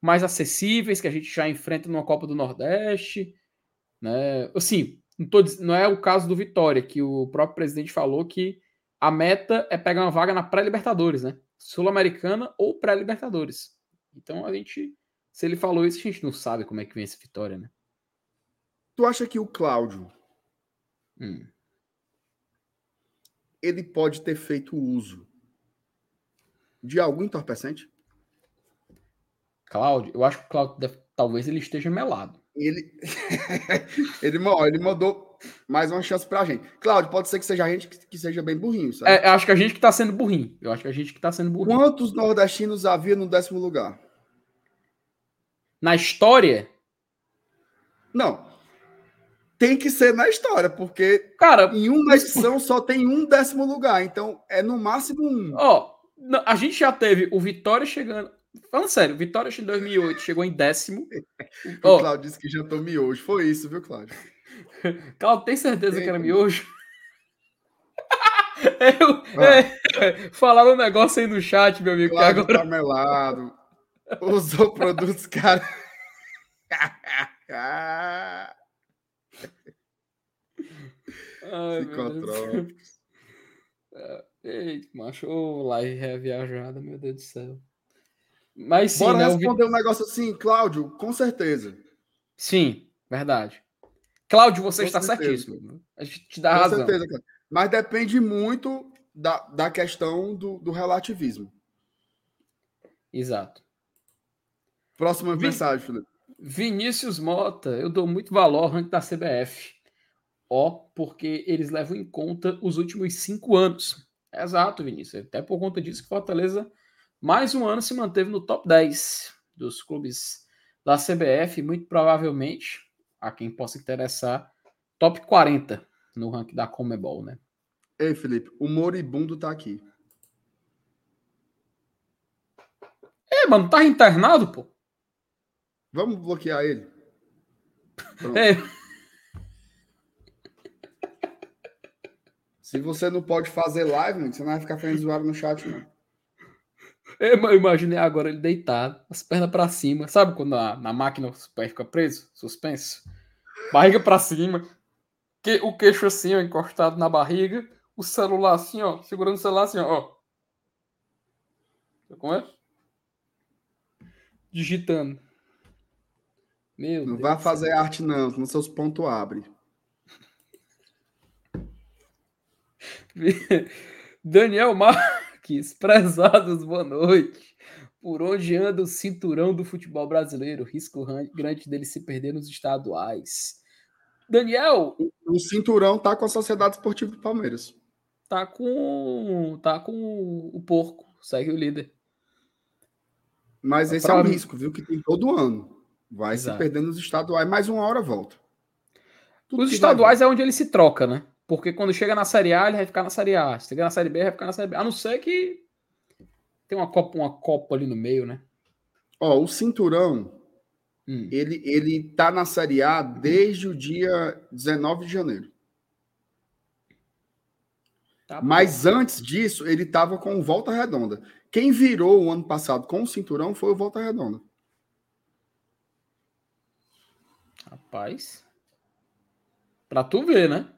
mais acessíveis, que a gente já enfrenta numa Copa do Nordeste, né? Assim, não, tô, não é o caso do Vitória, que o próprio presidente falou que a meta é pegar uma vaga na pré-Libertadores, né? Sul-Americana ou pré-Libertadores. Então a gente, se ele falou isso, a gente não sabe como é que vem essa vitória, né? Tu acha que o Cláudio hum. ele pode ter feito uso de algum entorpecente? Cláudio, eu acho que o Cláudio talvez ele esteja melado ele, ele, ele mandou mais uma chance pra gente. Cláudio, pode ser que seja a gente que, que seja bem burrinho, sabe? É, acho que a gente que tá sendo burrinho. Eu acho que a gente que tá sendo burrinho. Quantos nordestinos havia no décimo lugar? Na história? Não. Tem que ser na história, porque cara, em uma edição só tem um décimo lugar. Então é no máximo um. Ó, a gente já teve o Vitória chegando. Falando sério, Vitória em 2008 chegou em décimo. o oh. Claudio disse que jantou miojo. Foi isso, viu, Cláudio? Cláudio, tem certeza tem, que era miojo? Eu, ah. é, falaram um negócio aí no chat, meu amigo. Cláudio que agora... tá melado. Usou produtos caros. Psicotrópicos. Eita, macho, oh, live reviajada, meu Deus do céu. Mas sim, Bora né, responder vi... um negócio assim, Cláudio, com certeza. Sim, verdade. Cláudio, você com está certeza. certíssimo. A gente te dá com razão. certeza, cara. Mas depende muito da, da questão do, do relativismo. Exato. Próxima Vin... mensagem, Felipe. Vinícius Mota, eu dou muito valor ao ranking da CBF. Ó, porque eles levam em conta os últimos cinco anos. Exato, Vinícius. Até por conta disso que Fortaleza mais um ano se manteve no top 10 dos clubes da CBF, muito provavelmente, a quem possa interessar, top 40 no ranking da Comebol, né? Ei, Felipe, o moribundo tá aqui. É, mano, tá internado, pô. Vamos bloquear ele. Pronto. É. Se você não pode fazer live, você não vai ficar fazendo zoado no chat, não. Eu imaginei agora ele deitado, as pernas para cima. Sabe quando a, na máquina o pé fica preso, suspenso? Barriga para cima, que, o queixo assim, ó, encostado na barriga, o celular assim, ó, segurando o celular assim, ó. Como é? Digitando. Meu não Deus vai fazer arte, não, senão seus pontos abrem. Daniel Mar. Marques, prezados, boa noite. Por onde anda o cinturão do futebol brasileiro? Risco grande dele se perder nos estaduais. Daniel. O cinturão tá com a Sociedade Esportiva do Palmeiras. Tá com. Tá com o porco. Segue o líder. Mas esse pra... é um risco, viu? Que tem todo ano. Vai Exato. se perder nos estaduais, mais uma hora volta. Tudo Os estaduais é onde ele se troca, né? Porque quando chega na Série A, ele vai ficar na Série A. Se chega na Série B, ele vai ficar na Série B. A não ser que tem uma Copa, uma Copa ali no meio, né? Ó, o Cinturão, hum. ele, ele tá na Série A desde o dia 19 de janeiro. Tá Mas antes disso, ele tava com o Volta Redonda. Quem virou o ano passado com o Cinturão foi o Volta Redonda. Rapaz. Pra tu ver, né?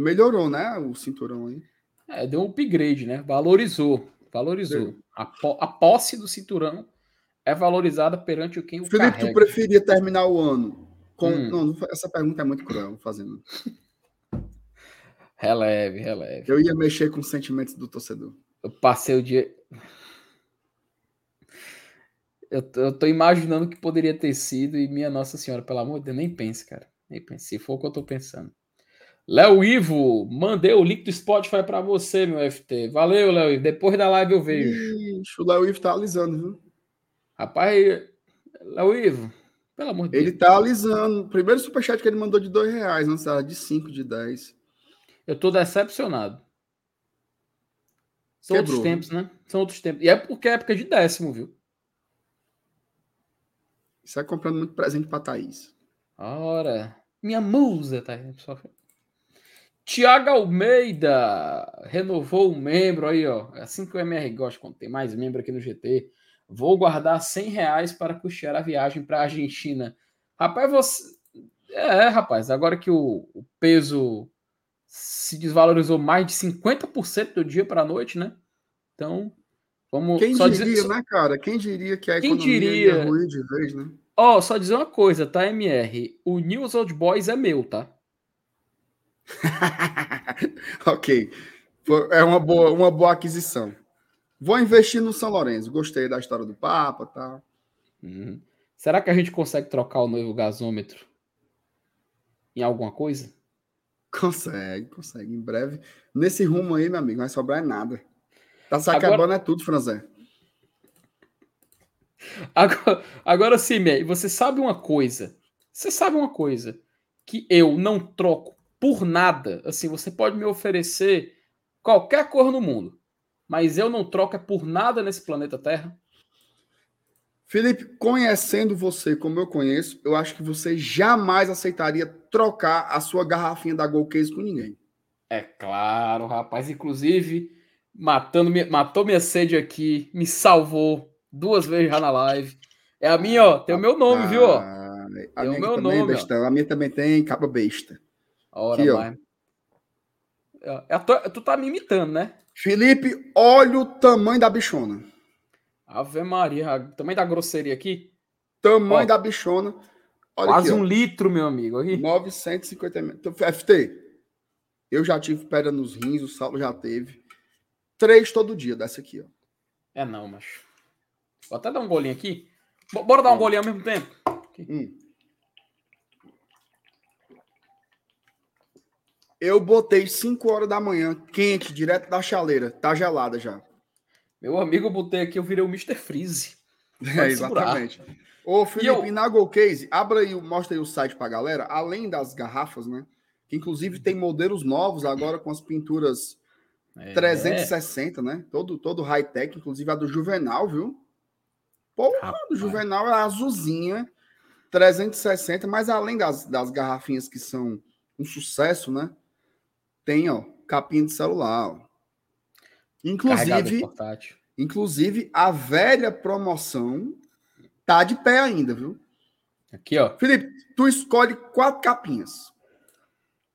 Melhorou, né? O cinturão aí. É, deu um upgrade, né? Valorizou. Valorizou. A, po a, posse do cinturão é valorizada perante o quem o Felipe, carrega. tu preferia terminar o ano com. Hum. Não, essa pergunta é muito cruel, fazendo. Releve, releve. Eu ia mexer com os sentimentos do torcedor. Eu passei o dia. Eu, eu tô imaginando que poderia ter sido e minha Nossa Senhora, pelo amor de Deus, nem pense, cara. Nem pense. Se for o que eu tô pensando. Léo Ivo, mandei o link do Spotify para você, meu FT. Valeu, Léo Ivo. Depois da live eu vejo. Ixi, o Léo Ivo tá alisando, viu? Rapaz, Léo Ivo, pelo amor de Deus. Ele tá alisando. Primeiro superchat que ele mandou de dois reais, não sabe? De cinco, de dez. Eu tô decepcionado. São Quebrou. outros tempos, né? São outros tempos. E é porque é época de décimo, viu? Sai comprando muito presente pra Thaís. Ora, minha musa, tá aí, pessoal. Tiago Almeida renovou um membro aí, ó. É assim que o MR gosta, quando tem mais membro aqui no GT. Vou guardar 100 reais para custear a viagem para a Argentina. Rapaz, você. É, rapaz, agora que o, o peso se desvalorizou mais de 50% do dia para a noite, né? Então, vamos. Quem só diria, dizer... né, cara? Quem diria que a Quem economia diria... ia ruim de vez, né? Ó, oh, só dizer uma coisa, tá, MR? O News Old Boys é meu, tá? ok. É uma boa, uma boa aquisição. Vou investir no São Lourenço. Gostei da história do Papa, tá? Uhum. Será que a gente consegue trocar o novo gasômetro em alguma coisa? Consegue, consegue. Em breve. Nesse rumo aí, meu amigo, não vai sobrar nada. Tá se acabando agora... é tudo, Franzé. Agora, agora sim, você sabe uma coisa. Você sabe uma coisa. Que eu não troco por nada. Assim, você pode me oferecer qualquer cor no mundo. Mas eu não troco é por nada nesse planeta Terra. Felipe, conhecendo você como eu conheço, eu acho que você jamais aceitaria trocar a sua garrafinha da Gold Case com ninguém. É claro, rapaz. Inclusive, matando, matou minha sede aqui, me salvou duas vezes já na live. É a minha, ó. Tem o meu nome, viu? Ó. Tem o meu nome. Besta, a minha também tem capa besta. Ora, aqui, ó. É, é, tu tá me imitando, né? Felipe, olha o tamanho da bichona. Ave Maria, tamanho da grosseria aqui. Tamanho Ó, da bichona. Olha quase aqui, um ó. litro, meu amigo. Aqui. 950 ml. FT, eu já tive pedra nos rins, o Saulo já teve. Três todo dia dessa aqui, ó. É não, macho. Vou até dar um golinho aqui. Bora dar um golinho ao mesmo tempo. Hum. Eu botei 5 horas da manhã, quente, direto da chaleira. Tá gelada já. Meu amigo, eu botei aqui, eu virei o Mr. Freeze. É, exatamente. Ô, Felipe, eu... na Go Case, abra aí, mostra aí o site pra galera, além das garrafas, né? Que inclusive tem modelos novos agora com as pinturas é. 360, né? Todo, todo high-tech, inclusive a do Juvenal, viu? Porra, Rapaz. do Juvenal é azulzinha, 360, mas além das, das garrafinhas que são um sucesso, né? Tem, ó, capinha de celular, ó. Inclusive, inclusive a velha promoção tá de pé ainda, viu? Aqui, ó. Felipe, tu escolhe quatro capinhas.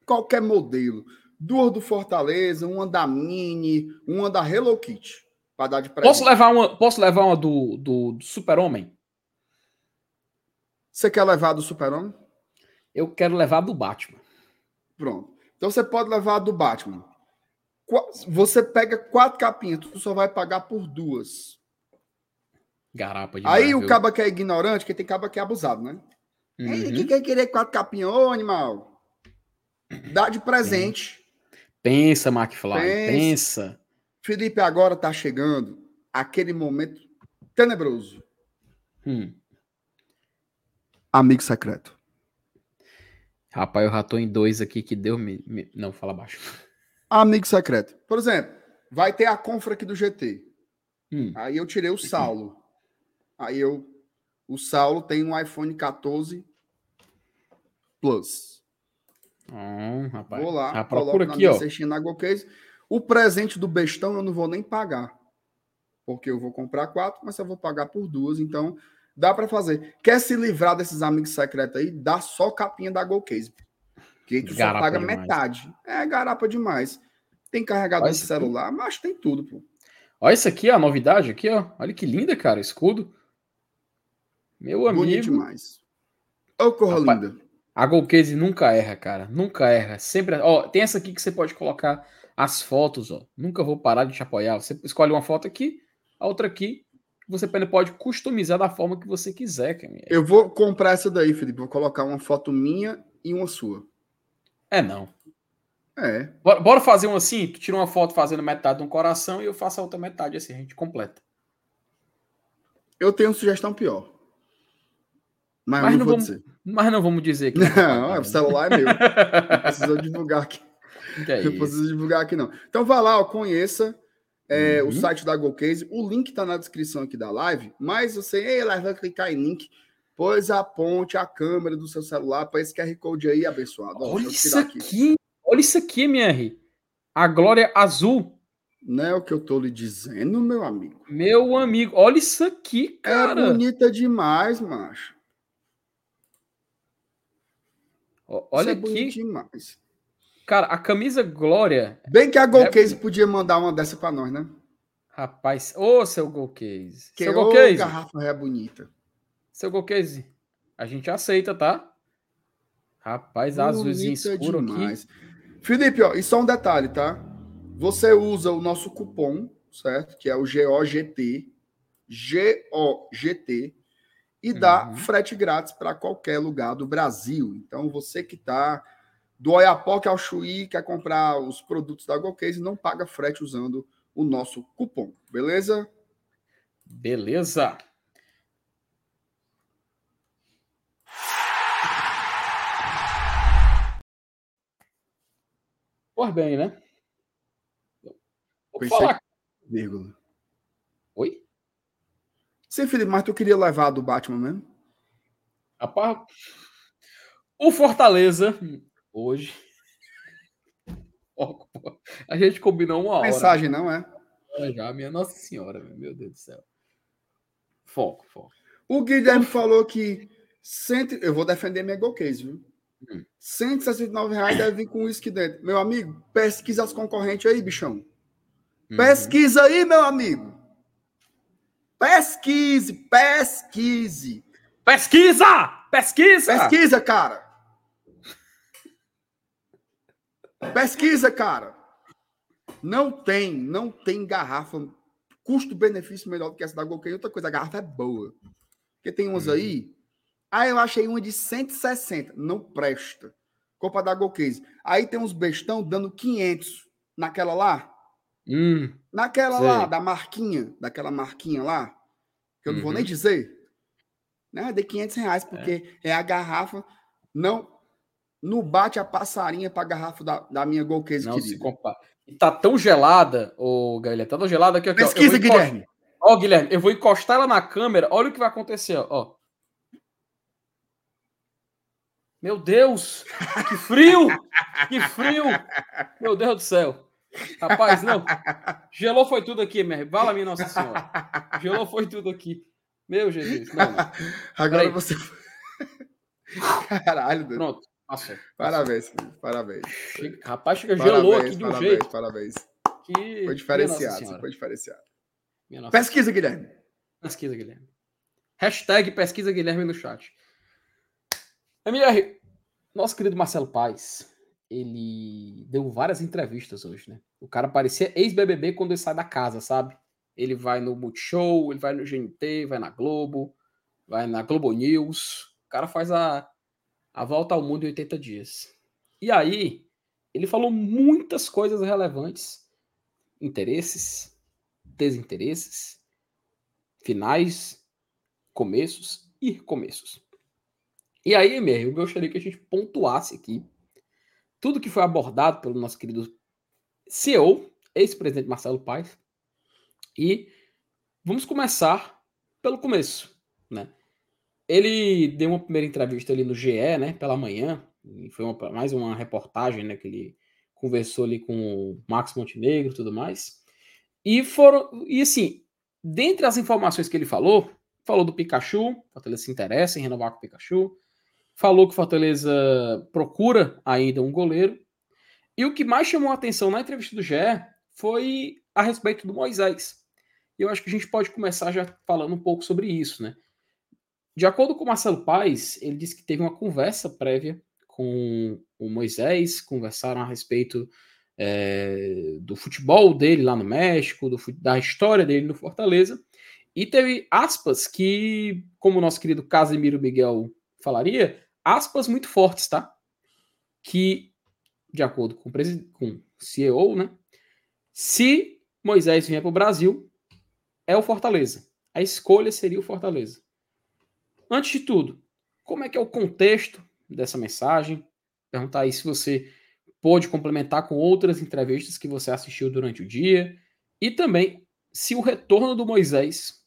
Qualquer modelo. Duas do Fortaleza, uma da Mini, uma da Hello Kitty. Para dar de presente. Posso levar uma, posso levar uma do, do, do Super-Homem? Você quer levar do Super-Homem? Eu quero levar do Batman. Pronto. Então você pode levar a do Batman. Você pega quatro capinhas, tu só vai pagar por duas. Garapa demais, Aí o caba que é ignorante, que tem caba que é abusado, né? Uhum. Ele que quer querer quatro capinhas, ô animal. Dá de presente. Pensa, McFly, pensa. pensa. Felipe, agora tá chegando aquele momento tenebroso. Hum. Amigo secreto. Rapaz, eu já tô em dois aqui que deu. Me, me... Não, fala baixo. Amigo secreto. Por exemplo, vai ter a confra aqui do GT. Hum. Aí eu tirei o Saulo. Aí eu. O Saulo tem um iPhone 14 Plus. Hum, rapaz. Vou lá, ah, coloco aqui, ó. na GoCase. O presente do bestão eu não vou nem pagar. Porque eu vou comprar quatro, mas eu vou pagar por duas. Então, Dá para fazer. Quer se livrar desses amigos secretos aí? Dá só capinha da Golcase. Que tu garapa só paga demais. metade. É garapa demais. Tem carregador de celular, aqui. mas tem tudo, pô. Olha isso aqui, a novidade aqui, ó. Olha que linda, cara, escudo. Meu amigo. Bonito demais. Ô, corra linda. A Golcase nunca erra, cara. Nunca erra. Sempre. Ó, tem essa aqui que você pode colocar as fotos, ó. Nunca vou parar de te apoiar. Você escolhe uma foto aqui, a outra aqui. Você pode customizar da forma que você quiser. Eu vou comprar essa daí, Felipe. Vou colocar uma foto minha e uma sua. É, não. É. Bora, bora fazer um assim? Tu tira uma foto fazendo metade de um coração e eu faço a outra metade assim, a gente completa. Eu tenho uma sugestão pior. Mas, mas não, vamos, dizer. Mas não vamos dizer que. Não, é, o celular é meu. Não precisa divulgar aqui. É não precisa divulgar aqui, não. Então vá lá, ó, conheça é, uhum. o site da GoCase. O link está na descrição aqui da live, mas você ei, vai clicar em link, pois aponte a câmera do seu celular para esse QR Code aí, abençoado. Ó, Olha isso aqui. aqui. Olha isso aqui, MR. A glória azul. Não é o que eu tô lhe dizendo, meu amigo. Meu amigo, olha isso aqui, é cara. É bonita demais, macho. Olha Isso é aqui. demais. Cara, a camisa Glória. Bem que a Golcase é... podia mandar uma dessa para nós, né? Rapaz, ô seu Golcase. Que seu Golcase. garrafa é bonita. Seu Golcase, a gente aceita, tá? Rapaz, azulzinho escuro demais. aqui. Felipe, ó, e só um detalhe, tá? Você usa o nosso cupom, certo? Que é o GOGT. GOGT e dá uhum. frete grátis para qualquer lugar do Brasil. Então, você que está do Oiapoque ao Chuí, quer comprar os produtos da Golcase, não paga frete usando o nosso cupom, beleza? Beleza. Por bem, né? Vou falar... Vírgula. Oi? Sim, Felipe, mas tu queria levar do Batman mesmo? Rapaz, o Fortaleza, hoje. A gente combinou uma hora. Mensagem, não é? Já, minha Nossa Senhora, meu Deus do céu. Foco, foco. O Guilherme falou que. Cento... Eu vou defender minha Go Case, viu? Hum. 169 reais deve vir com uísque dentro. Meu amigo, pesquisa as concorrentes aí, bichão. Uhum. Pesquisa aí, meu amigo. Pesquise, pesquise. Pesquisa! Pesquisa! Pesquisa, cara. Pesquisa, cara. Não tem, não tem garrafa custo-benefício melhor do que essa da Golken. Outra coisa, a garrafa é boa. Porque tem umas aí. Ah, eu achei uma de 160. Não presta. Copa da Golcase. Aí tem uns bestão dando 500 naquela lá. Hum, Naquela sei. lá, da marquinha, daquela marquinha lá, que eu não uhum. vou nem uhum. dizer. Né? De 500 reais, porque é. é. a garrafa. Não. Não bate a passarinha para a garrafa da, da minha Gol Case, não querida. se compara. Tá tão gelada, ô Gaelha, tá tão gelada que... Pesquisa, Guilherme. Ó, Guilherme, eu vou encostar ela na câmera, olha o que vai acontecer, ó. Meu Deus! Que frio! que frio! Meu Deus do céu! Rapaz, não. Gelou foi tudo aqui, minha. Vala minha Nossa Senhora. Gelou foi tudo aqui. Meu Jesus. Não, não. Agora você. Caralho, Deus. Pronto. Passou. Parabéns, parabéns. Rapaz, chega gelou aqui de um parabéns, jeito. Parabéns, que... Foi diferenciado. Foi diferenciado. Pesquisa, Guilherme. Pesquisa, Guilherme. Hashtag pesquisa Guilherme no chat. MR, nosso querido Marcelo Paz ele deu várias entrevistas hoje, né? O cara parecia ex-BBB quando ele sai da casa, sabe? Ele vai no Multishow, ele vai no GNT, vai na Globo, vai na Globo News. O cara faz a, a volta ao mundo em 80 dias. E aí, ele falou muitas coisas relevantes: interesses, desinteresses, finais, começos e recomeços. E aí, Emer, eu gostaria que a gente pontuasse aqui tudo que foi abordado pelo nosso querido CEO, ex-presidente Marcelo Paes. E vamos começar pelo começo, né? Ele deu uma primeira entrevista ali no GE, né, pela manhã, foi uma, mais uma reportagem, né, que ele conversou ali com o Max Montenegro e tudo mais. E foram, e assim, dentre as informações que ele falou, falou do Pikachu, Fortaleza se interessa em renovar com o Pikachu, falou que Fortaleza procura ainda um goleiro. E o que mais chamou a atenção na entrevista do GE foi a respeito do Moisés. E eu acho que a gente pode começar já falando um pouco sobre isso, né? De acordo com o Marcelo Paes, ele disse que teve uma conversa prévia com o Moisés, conversaram a respeito é, do futebol dele lá no México, do, da história dele no Fortaleza, e teve aspas que, como o nosso querido Casemiro Miguel falaria, aspas muito fortes, tá? Que, de acordo com o, com o CEO, né? Se Moisés vier para o Brasil, é o Fortaleza. A escolha seria o Fortaleza. Antes de tudo, como é que é o contexto dessa mensagem? Perguntar aí se você pôde complementar com outras entrevistas que você assistiu durante o dia. E também se o retorno do Moisés,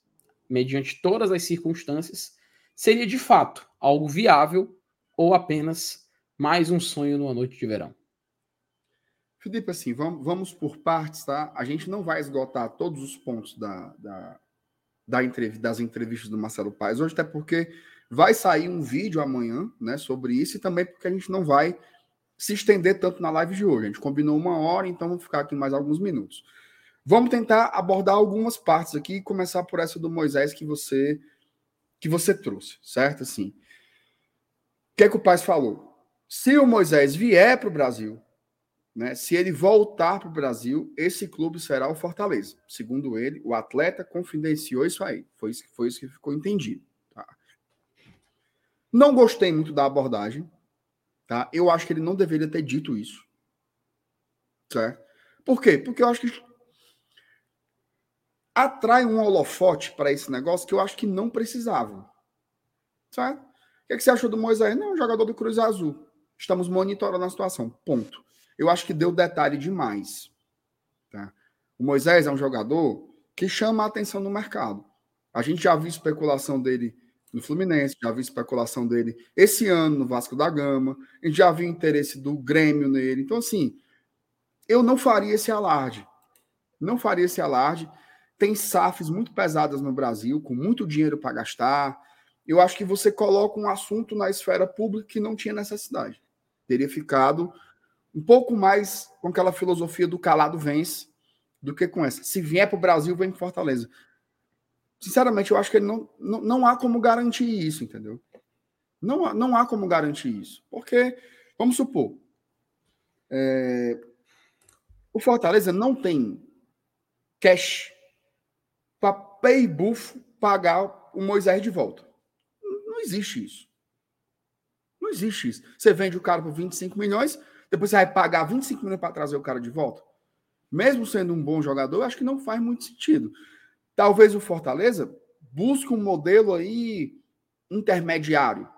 mediante todas as circunstâncias, seria de fato algo viável ou apenas mais um sonho numa noite de verão. Felipe, assim, vamos, vamos por partes, tá? A gente não vai esgotar todos os pontos da, da, das entrevistas do Marcelo Paes hoje, até porque vai sair um vídeo amanhã, né, sobre isso, e também porque a gente não vai se estender tanto na live de hoje. A gente combinou uma hora, então vamos ficar aqui mais alguns minutos. Vamos tentar abordar algumas partes aqui e começar por essa do Moisés que você que você trouxe, certo? Assim, o que é que o Paz falou? Se o Moisés vier para o Brasil, né? Se ele voltar para o Brasil, esse clube será o Fortaleza. Segundo ele, o atleta confidenciou isso aí. Foi isso, foi isso que ficou entendido. Tá? Não gostei muito da abordagem. Tá? Eu acho que ele não deveria ter dito isso. Certo? Por quê? Porque eu acho que atrai um holofote para esse negócio que eu acho que não precisava. Certo? O que, é que você achou do Moisés? Não, jogador do Cruz Azul. Estamos monitorando a situação. Ponto eu acho que deu detalhe demais. Tá? O Moisés é um jogador que chama a atenção no mercado. A gente já viu especulação dele no Fluminense, já viu especulação dele esse ano no Vasco da Gama, a gente já viu interesse do Grêmio nele. Então, assim, eu não faria esse alarde. Não faria esse alarde. Tem SAFs muito pesadas no Brasil, com muito dinheiro para gastar. Eu acho que você coloca um assunto na esfera pública que não tinha necessidade. Teria ficado um pouco mais com aquela filosofia do calado vence do que com essa. Se vier para o Brasil, vem para Fortaleza. Sinceramente, eu acho que ele não, não, não há como garantir isso, entendeu? Não, não há como garantir isso. Porque, vamos supor, é, o Fortaleza não tem cash para pay buff pagar o Moisés de volta. Não existe isso. Não existe isso. Você vende o cara por 25 milhões, depois você vai pagar 25 milhões para trazer o cara de volta? Mesmo sendo um bom jogador, acho que não faz muito sentido. Talvez o Fortaleza busque um modelo aí intermediário,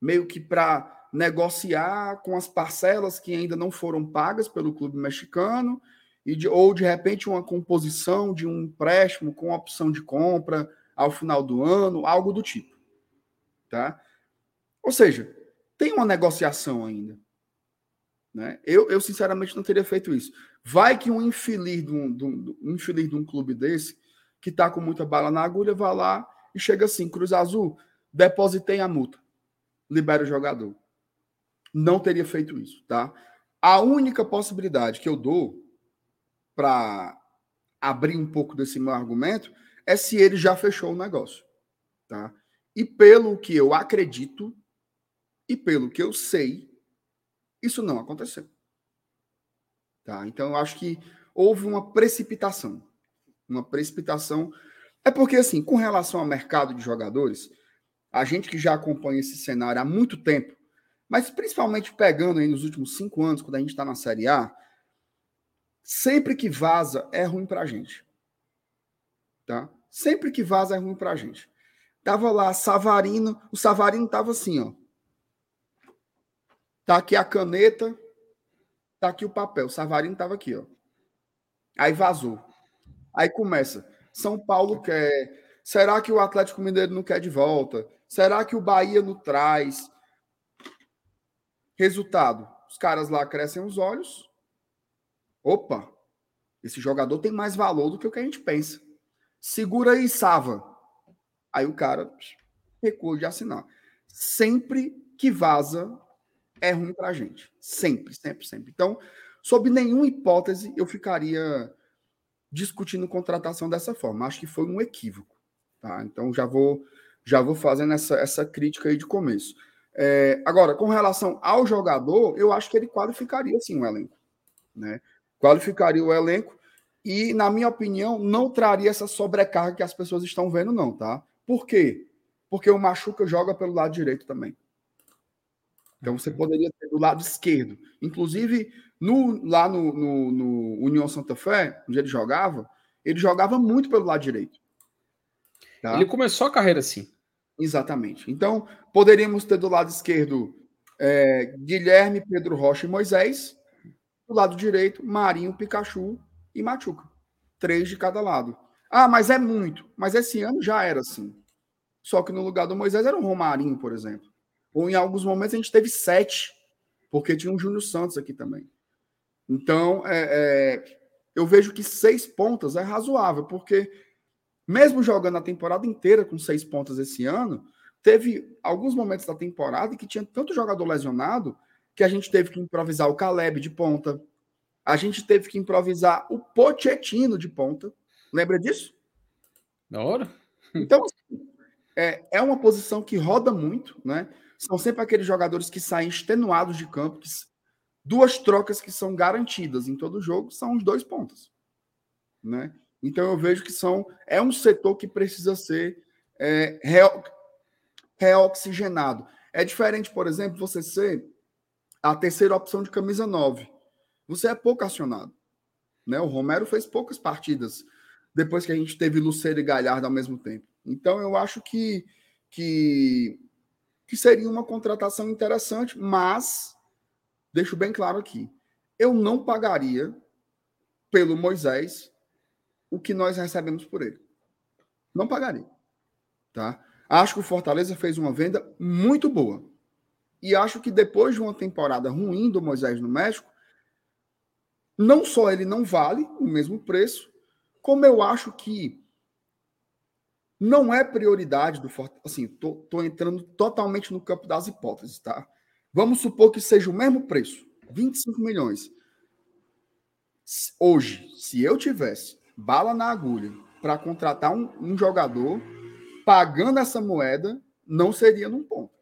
meio que para negociar com as parcelas que ainda não foram pagas pelo clube mexicano, e de, ou de repente uma composição de um empréstimo com opção de compra ao final do ano, algo do tipo. Tá? Ou seja, tem uma negociação ainda. Né? Eu, eu, sinceramente, não teria feito isso. Vai que um infeliz de um, de um, um infeliz de um clube desse, que está com muita bala na agulha, vai lá e chega assim: Cruz Azul, depositei a multa, libera o jogador. Não teria feito isso, tá? A única possibilidade que eu dou para abrir um pouco desse meu argumento é se ele já fechou o negócio, tá? E pelo que eu acredito e pelo que eu sei, isso não aconteceu. Tá? Então, eu acho que houve uma precipitação. Uma precipitação. É porque, assim, com relação ao mercado de jogadores, a gente que já acompanha esse cenário há muito tempo, mas principalmente pegando aí nos últimos cinco anos, quando a gente está na Série A, sempre que vaza é ruim para a gente. Tá? Sempre que vaza é ruim para a gente. Tava lá, Savarino, o Savarino tava assim, ó. Tá aqui a caneta, tá aqui o papel. O Savarino estava aqui, ó. Aí vazou. Aí começa. São Paulo quer. Será que o Atlético Mineiro não quer de volta? Será que o Bahia não traz? Resultado: os caras lá crescem os olhos. Opa, esse jogador tem mais valor do que o que a gente pensa. Segura aí, Sava. Aí o cara recuou de assinar. Sempre que vaza, é ruim para a gente. Sempre, sempre, sempre. Então, sob nenhuma hipótese, eu ficaria discutindo contratação dessa forma. Acho que foi um equívoco. Tá? Então, já vou já vou fazendo essa, essa crítica aí de começo. É, agora, com relação ao jogador, eu acho que ele qualificaria sim o elenco. Né? Qualificaria o elenco e, na minha opinião, não traria essa sobrecarga que as pessoas estão vendo, não, tá? Por quê? Porque o Machuca joga pelo lado direito também. Então você poderia ter do lado esquerdo. Inclusive, no, lá no, no, no, União Santa Fé, onde ele jogava, ele jogava muito pelo lado direito. Tá? Ele começou a carreira assim. Exatamente. Então, poderíamos ter do lado esquerdo é, Guilherme, Pedro Rocha e Moisés. Do lado direito, Marinho, Pikachu e Machuca. Três de cada lado. Ah, mas é muito. Mas esse ano já era assim. Só que no lugar do Moisés era o Romarinho, por exemplo. Ou em alguns momentos a gente teve sete, porque tinha um Júnior Santos aqui também. Então, é, é, eu vejo que seis pontas é razoável, porque mesmo jogando a temporada inteira com seis pontas esse ano, teve alguns momentos da temporada que tinha tanto jogador lesionado que a gente teve que improvisar o Caleb de ponta, a gente teve que improvisar o Pochettino de ponta. Lembra disso? Da hora. Então, assim, é, é uma posição que roda muito, né? São sempre aqueles jogadores que saem extenuados de campo, que, duas trocas que são garantidas em todo jogo são os dois pontos, né? Então eu vejo que são é um setor que precisa ser é, reoxigenado. É diferente, por exemplo, você ser a terceira opção de camisa 9. Você é pouco acionado. Né? O Romero fez poucas partidas depois que a gente teve Luceiro e Galhardo ao mesmo tempo. Então, eu acho que, que, que seria uma contratação interessante, mas, deixo bem claro aqui, eu não pagaria pelo Moisés o que nós recebemos por ele. Não pagaria. Tá? Acho que o Fortaleza fez uma venda muito boa. E acho que depois de uma temporada ruim do Moisés no México, não só ele não vale o mesmo preço, como eu acho que não é prioridade do Fortaleza. Assim, tô, tô entrando totalmente no campo das hipóteses, tá? Vamos supor que seja o mesmo preço, 25 milhões. Hoje, se eu tivesse bala na agulha para contratar um, um, jogador, pagando essa moeda, não seria num ponto.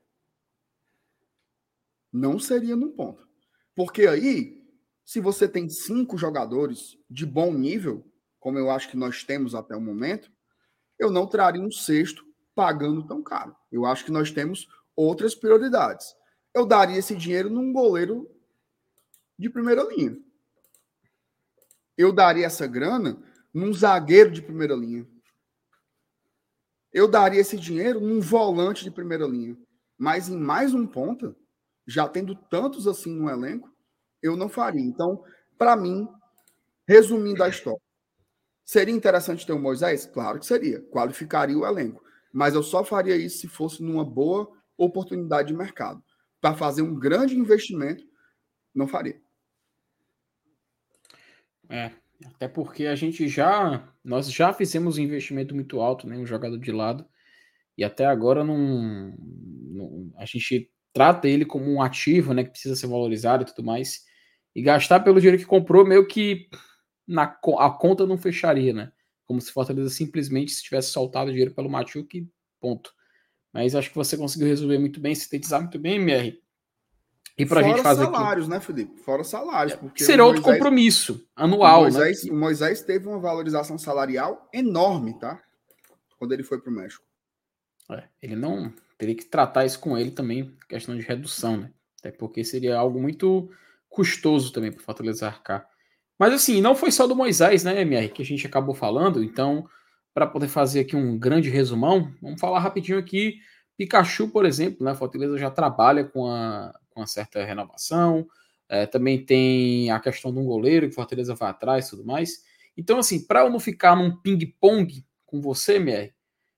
Não seria num ponto. Porque aí, se você tem cinco jogadores de bom nível, como eu acho que nós temos até o momento, eu não traria um sexto pagando tão caro. Eu acho que nós temos outras prioridades. Eu daria esse dinheiro num goleiro de primeira linha. Eu daria essa grana num zagueiro de primeira linha. Eu daria esse dinheiro num volante de primeira linha. Mas em mais um ponta, já tendo tantos assim no elenco, eu não faria. Então, para mim, resumindo a história, Seria interessante ter o Moisés? Claro que seria. Qualificaria o elenco. Mas eu só faria isso se fosse numa boa oportunidade de mercado. Para fazer um grande investimento, não faria. É, até porque a gente já. Nós já fizemos um investimento muito alto, né? Um jogador de lado. E até agora não, não, a gente trata ele como um ativo, né? Que precisa ser valorizado e tudo mais. E gastar pelo dinheiro que comprou, meio que na, a conta não fecharia, né? Como se Fortaleza simplesmente se tivesse soltado dinheiro pelo Machuque, ponto. Mas acho que você conseguiu resolver muito bem, sintetizar muito bem, MR. E para a gente fazer salários, aqui... né, Felipe? Fora salários. É, porque Será outro compromisso anual, o Moisés, né? O Moisés teve uma valorização salarial enorme, tá? Quando ele foi para o México. É, ele não teria que tratar isso com ele também, questão de redução, né? Até porque seria algo muito custoso também para Fortaleza arcar. Mas assim, não foi só do Moisés, né, MR, que a gente acabou falando. Então, para poder fazer aqui um grande resumão, vamos falar rapidinho aqui. Pikachu, por exemplo, né? Fortaleza já trabalha com a, com uma certa renovação. É, também tem a questão de um goleiro que Fortaleza vai atrás e tudo mais. Então, assim, para eu não ficar num ping-pong com você, MR,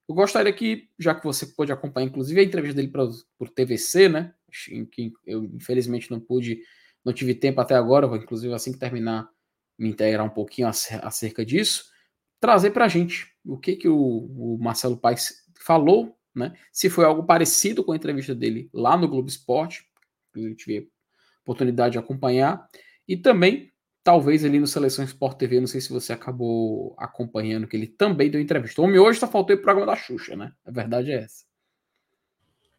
eu gostaria que, já que você pôde acompanhar, inclusive, a entrevista dele pra, por TVC, né? Que eu infelizmente não pude, não tive tempo até agora, inclusive assim que terminar me integrar um pouquinho acerca disso, trazer para a gente o que, que o, o Marcelo Paes falou, né? Se foi algo parecido com a entrevista dele lá no Globo Esporte, que eu tive oportunidade de acompanhar, e também talvez ali no Seleção Sport TV, não sei se você acabou acompanhando, que ele também deu entrevista. O homem hoje só faltou o programa da Xuxa, né? A verdade é essa.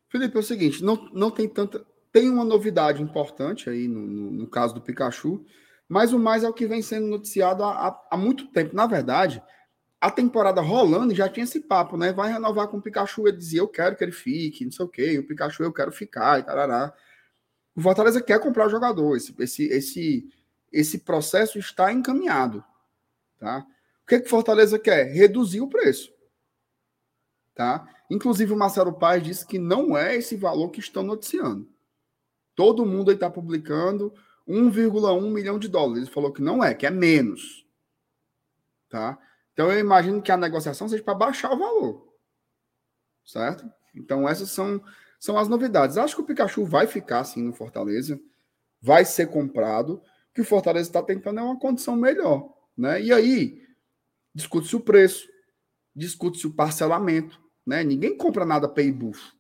Felipe, é o seguinte, não, não tem tanta. Tem uma novidade importante aí no, no, no caso do Pikachu, mas o mais é o que vem sendo noticiado há, há, há muito tempo. Na verdade, a temporada rolando já tinha esse papo, né? Vai renovar com o Pikachu. Ele dizia, eu quero que ele fique, não sei o quê. O Pikachu, eu quero ficar e tarará. O Fortaleza quer comprar o jogador. Esse, esse, esse, esse processo está encaminhado. Tá? O que, que o Fortaleza quer? Reduzir o preço. Tá? Inclusive, o Marcelo Paz disse que não é esse valor que estão noticiando. Todo mundo aí está publicando 1,1 milhão de dólares. Ele falou que não é, que é menos. Tá? Então, eu imagino que a negociação seja para baixar o valor. Certo? Então, essas são, são as novidades. Acho que o Pikachu vai ficar assim no Fortaleza. Vai ser comprado. O que o Fortaleza está tentando é uma condição melhor. Né? E aí, discute-se o preço, discute-se o parcelamento. Né? Ninguém compra nada pay buff.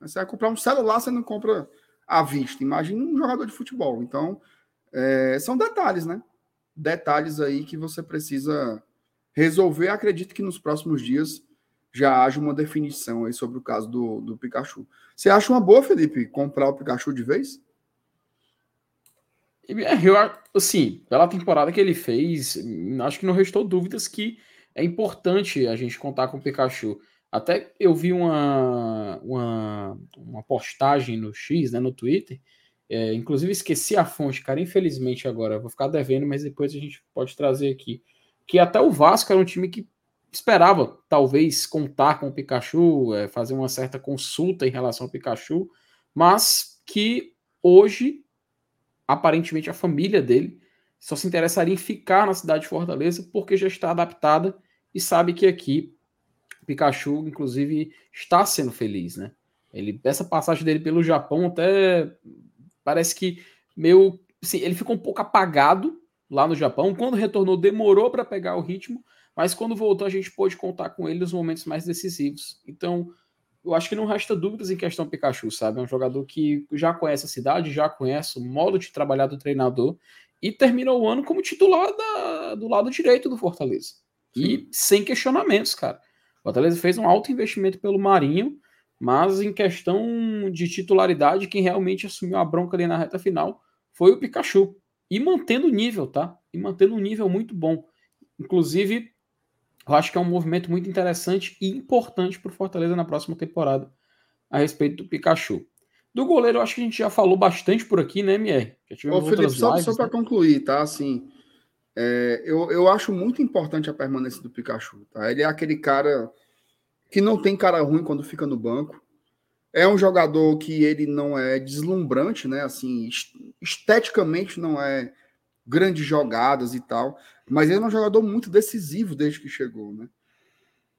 Você vai comprar um celular, você não compra à vista. Imagina um jogador de futebol. Então, é, são detalhes, né? Detalhes aí que você precisa resolver. Acredito que nos próximos dias já haja uma definição aí sobre o caso do, do Pikachu. Você acha uma boa, Felipe, comprar o Pikachu de vez? É, eu, assim, pela temporada que ele fez, acho que não restou dúvidas que é importante a gente contar com o Pikachu. Até eu vi uma, uma, uma postagem no X, né, no Twitter, é, inclusive esqueci a fonte, cara, infelizmente agora, vou ficar devendo, mas depois a gente pode trazer aqui. Que até o Vasco era um time que esperava talvez contar com o Pikachu, é, fazer uma certa consulta em relação ao Pikachu, mas que hoje, aparentemente, a família dele só se interessaria em ficar na cidade de Fortaleza porque já está adaptada e sabe que aqui Pikachu, inclusive, está sendo feliz, né? Ele, essa passagem dele pelo Japão até parece que meio. Assim, ele ficou um pouco apagado lá no Japão. Quando retornou, demorou para pegar o ritmo, mas quando voltou, a gente pôde contar com ele nos momentos mais decisivos. Então, eu acho que não resta dúvidas em questão Pikachu, sabe? É um jogador que já conhece a cidade, já conhece o modo de trabalhar do treinador e terminou o ano como titular da, do lado direito do Fortaleza. Sim. E sem questionamentos, cara. O Fortaleza fez um alto investimento pelo Marinho, mas em questão de titularidade, quem realmente assumiu a bronca ali na reta final foi o Pikachu e mantendo o nível, tá? E mantendo um nível muito bom. Inclusive, eu acho que é um movimento muito interessante e importante para o Fortaleza na próxima temporada a respeito do Pikachu. Do goleiro, eu acho que a gente já falou bastante por aqui, né, Mier? Ô, Felipe, só, só para né? concluir, tá? Assim, é, eu, eu acho muito importante a permanência do Pikachu, tá? Ele é aquele cara que não tem cara ruim quando fica no banco. É um jogador que ele não é deslumbrante, né? Assim, esteticamente não é grandes jogadas e tal, mas ele é um jogador muito decisivo desde que chegou, né?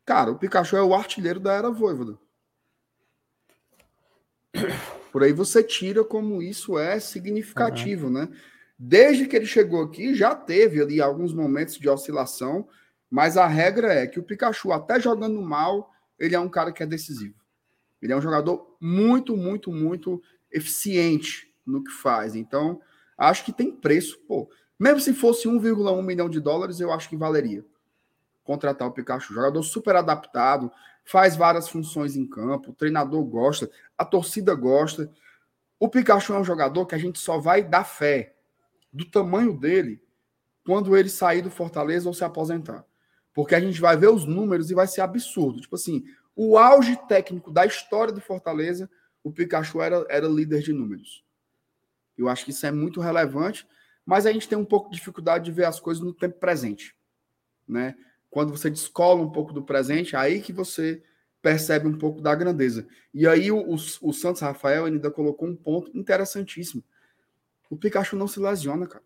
Cara, o Pikachu é o artilheiro da era Voivoda. Por aí você tira como isso é significativo, uhum. né? Desde que ele chegou aqui, já teve ali alguns momentos de oscilação, mas a regra é que o Pikachu, até jogando mal, ele é um cara que é decisivo. Ele é um jogador muito, muito, muito eficiente no que faz. Então, acho que tem preço. Pô, mesmo se fosse 1,1 milhão de dólares, eu acho que valeria contratar o Pikachu. Jogador super adaptado, faz várias funções em campo, o treinador gosta, a torcida gosta. O Pikachu é um jogador que a gente só vai dar fé do tamanho dele quando ele sair do Fortaleza ou se aposentar. Porque a gente vai ver os números e vai ser absurdo. Tipo assim, o auge técnico da história do Fortaleza, o Pikachu era, era líder de números. Eu acho que isso é muito relevante, mas a gente tem um pouco de dificuldade de ver as coisas no tempo presente. Né? Quando você descola um pouco do presente, aí que você percebe um pouco da grandeza. E aí o, o, o Santos Rafael ainda colocou um ponto interessantíssimo. O Pikachu não se lesiona, cara.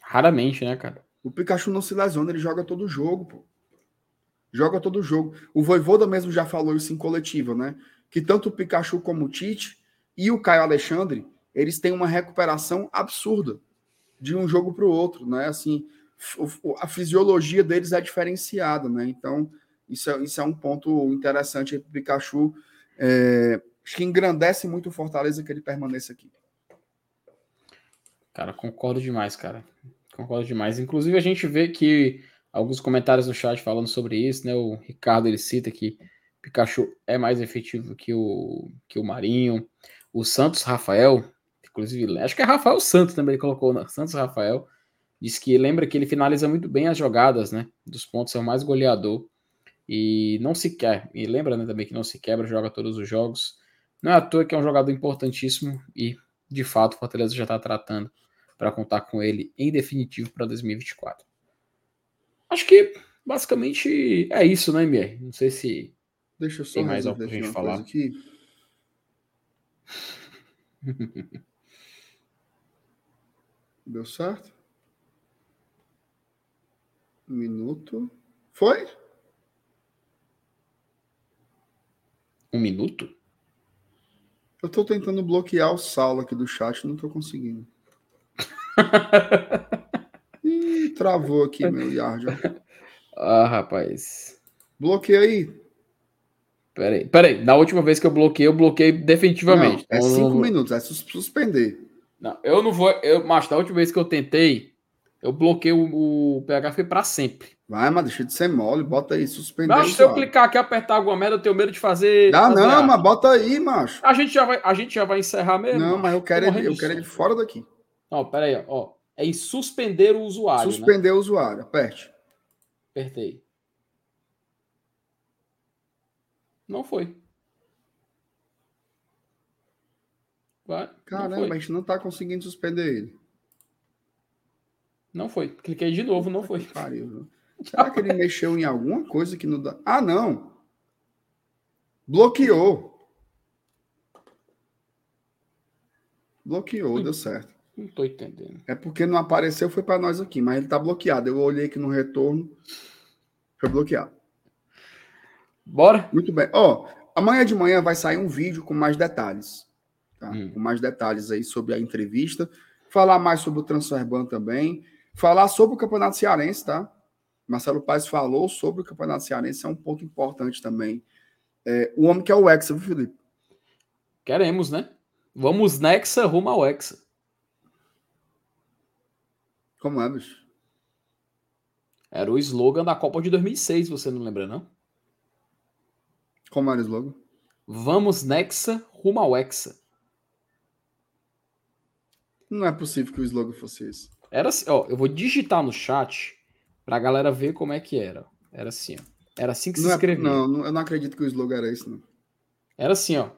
Raramente, né, cara? O Pikachu não se lesiona, ele joga todo o jogo, pô joga todo jogo. O Voivoda mesmo já falou isso em coletiva, né? Que tanto o Pikachu como o Tite e o Caio Alexandre, eles têm uma recuperação absurda de um jogo para o outro, né? Assim, a fisiologia deles é diferenciada, né? Então, Isso é, isso é um ponto interessante para o Pikachu. É, acho que engrandece muito o Fortaleza que ele permaneça aqui. Cara, concordo demais, cara. Concordo demais. Inclusive, a gente vê que alguns comentários no chat falando sobre isso, né? O Ricardo ele cita que Pikachu é mais efetivo que o, que o Marinho. O Santos Rafael, inclusive, acho que é Rafael Santos também ele colocou, né? Santos Rafael, diz que lembra que ele finaliza muito bem as jogadas, né? Dos pontos é o mais goleador e não se quer. E lembra né, também que não se quebra, joga todos os jogos. Não é à toa que é um jogador importantíssimo e, de fato, o Fortaleza já está tratando para contar com ele em definitivo para 2024. Acho que basicamente é isso, né, MR? Não sei se Deixa eu só tem mais algo para a gente falar. Aqui. Deu certo? Um minuto. Foi? Um minuto? Eu tô tentando bloquear o Saulo aqui do chat, não tô conseguindo. Ih, travou aqui meu Yard. Ah, rapaz. Bloqueia aí. Peraí, peraí. Na última vez que eu bloqueei, eu bloqueei definitivamente. Não, é cinco não... minutos, é suspender. Não, eu não vou. Eu, mas da última vez que eu tentei, eu bloqueei o, o PH foi para sempre. Vai, mas deixa de ser mole, bota aí, suspender. Mas se eu clicar aqui apertar alguma merda, eu tenho medo de fazer. Dá fazer não, mas bota aí, macho. A gente já vai, a gente já vai encerrar mesmo. Não, mas eu quero, ele, eu quero ele fora daqui. Não, pera aí, ó. É em suspender o usuário. Né? Suspender né? o usuário, aperte. Apertei. Não foi. Vai. Caramba, a gente não tá conseguindo suspender ele. Não foi. Cliquei de novo, não foi. Pariu, Será que ele mexeu em alguma coisa que não dá? Ah, não. Bloqueou. Bloqueou, deu certo. Não tô entendendo. É porque não apareceu, foi para nós aqui, mas ele tá bloqueado. Eu olhei aqui no retorno, foi bloqueado. Bora? Muito bem. Ó, oh, amanhã de manhã vai sair um vídeo com mais detalhes. Tá? Hum. Com mais detalhes aí sobre a entrevista. Falar mais sobre o Transferban também. Falar sobre o Campeonato Cearense, tá? Marcelo Paes falou sobre o Campeonato Cearense, é um ponto importante também. É, o homem que é o Hexa, viu, Felipe? Queremos, né? Vamos Nexa rumo ao Hexa. Como é, bicho? Era o slogan da Copa de 2006, você não lembra, não? Como era o slogan? Vamos Nexa rumo ao Hexa. Não é possível que o slogan fosse esse. Era assim, ó, eu vou digitar no chat pra galera ver como é que era. Era assim, ó. Era assim que não se é, escrevia. Não, eu não acredito que o slogan era esse, não. Era assim, ó.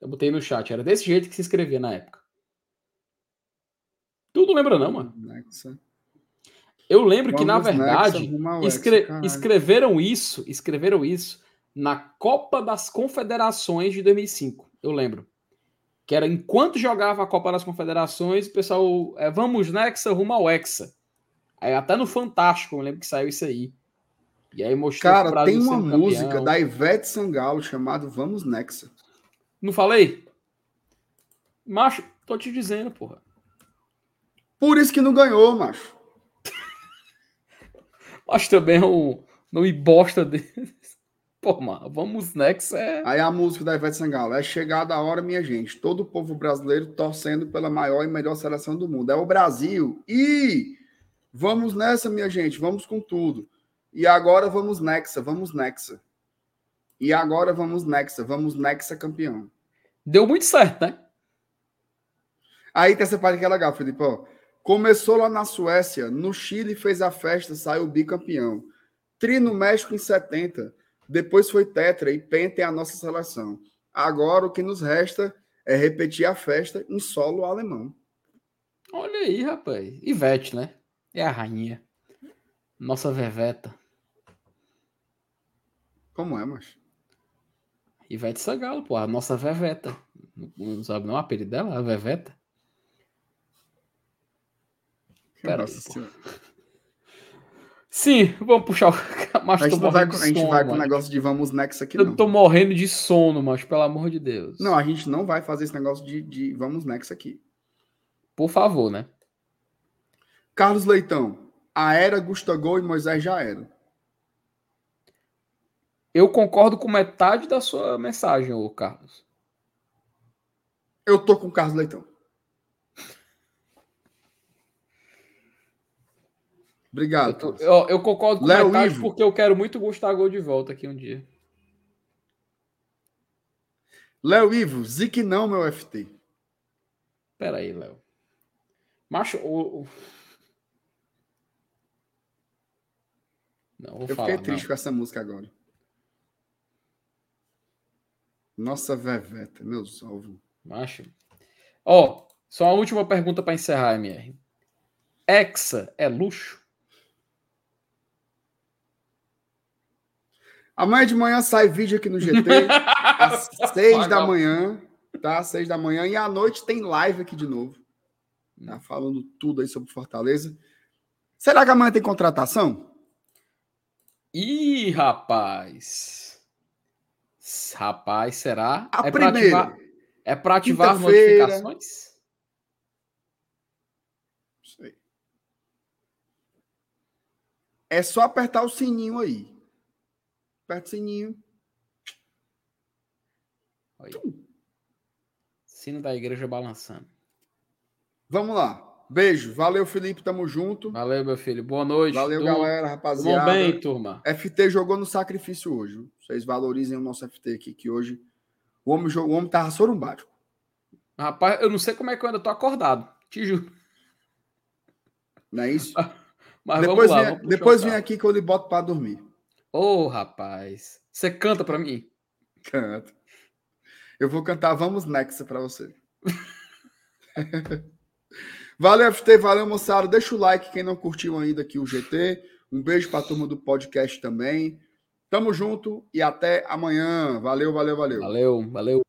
Eu botei no chat, era desse jeito que se escrevia na época. Tu não lembra, não, mano? Nexa. Eu lembro Vamos que, na verdade, escre escreveram isso, escreveram isso na Copa das Confederações de 2005. Eu lembro. Que era enquanto jogava a Copa das Confederações, o pessoal, é, vamos Nexa rumo ao Hexa. Aí, até no Fantástico, eu lembro que saiu isso aí. E aí mostrou Cara, tem uma música campeão. da Ivete Sangalo chamada Vamos Nexa. Não falei? Macho, tô te dizendo, porra. Por isso que não ganhou, macho. Mas também é um, não me bosta deles. Pô, mano, vamos next é. Aí a música da Ivete Sangalo. É chegada a hora, minha gente. Todo o povo brasileiro torcendo pela maior e melhor seleção do mundo. É o Brasil. E vamos nessa, minha gente. Vamos com tudo. E agora vamos Nexa, vamos Nexa. E agora vamos Nexa, vamos Nexa campeão. Deu muito certo, né? Aí tem essa parte que é legal, Felipe. Ó. Começou lá na Suécia, no Chile fez a festa, saiu bicampeão. Tri no México em 70, depois foi tetra e penta é a nossa seleção. Agora o que nos resta é repetir a festa em solo alemão. Olha aí, rapaz. Ivete, né? É a rainha. Nossa Veveta. Como é, macho? Ivete Sangalo, pô, a nossa Veveta. Não sabe não o apelido dela? A Veveta? Pera aí, Sim, vamos puxar o. Mas a gente, vai, a gente vai com o negócio de vamos next aqui, não. Eu tô morrendo de sono, mas pelo amor de Deus. Não, a gente não vai fazer esse negócio de, de vamos next aqui. Por favor, né? Carlos Leitão, a era Gustavo e Moisés já era. Eu concordo com metade da sua mensagem, ô Carlos. Eu tô com o Carlos Leitão. Obrigado. Eu, eu, eu concordo com Léo metade Ivo. porque eu quero muito Gustavo de volta aqui um dia. Léo Ivo, Zique não, meu FT. Pera aí, Léo. Macho, o, o... Não, vou eu falar, fiquei triste não. com essa música agora. Nossa veveta, meus ovos. Macho. Ó, oh, só uma última pergunta para encerrar, MR. Hexa é luxo? Amanhã de manhã sai vídeo aqui no GT, às seis da manhã, tá? Seis da manhã. E à noite tem live aqui de novo, tá? Falando tudo aí sobre Fortaleza. Será que amanhã tem contratação? Ih, rapaz. Rapaz, será? A é primeira. Pra ativar, é para ativar notificações? Sei. É só apertar o sininho aí. Aperta o sininho. Sino da igreja balançando. Vamos lá. Beijo. Valeu, Felipe. Tamo junto. Valeu, meu filho. Boa noite. Valeu, galera, rapaziada. Tudo bem, turma? FT jogou no sacrifício hoje. Vocês valorizem o nosso FT aqui, que hoje o homem, o homem tava sorumbático. Rapaz, eu não sei como é que eu ainda tô acordado. Te juro. Não é isso? Mas depois lá, vem, depois vem aqui que eu lhe boto para dormir. Ô, oh, rapaz. Você canta para mim? Canto. Eu vou cantar Vamos Nexa para você. valeu, FT. Valeu, moçada. Deixa o like quem não curtiu ainda aqui o GT. Um beijo para a turma do podcast também. Tamo junto e até amanhã. Valeu, valeu, valeu. Valeu, valeu.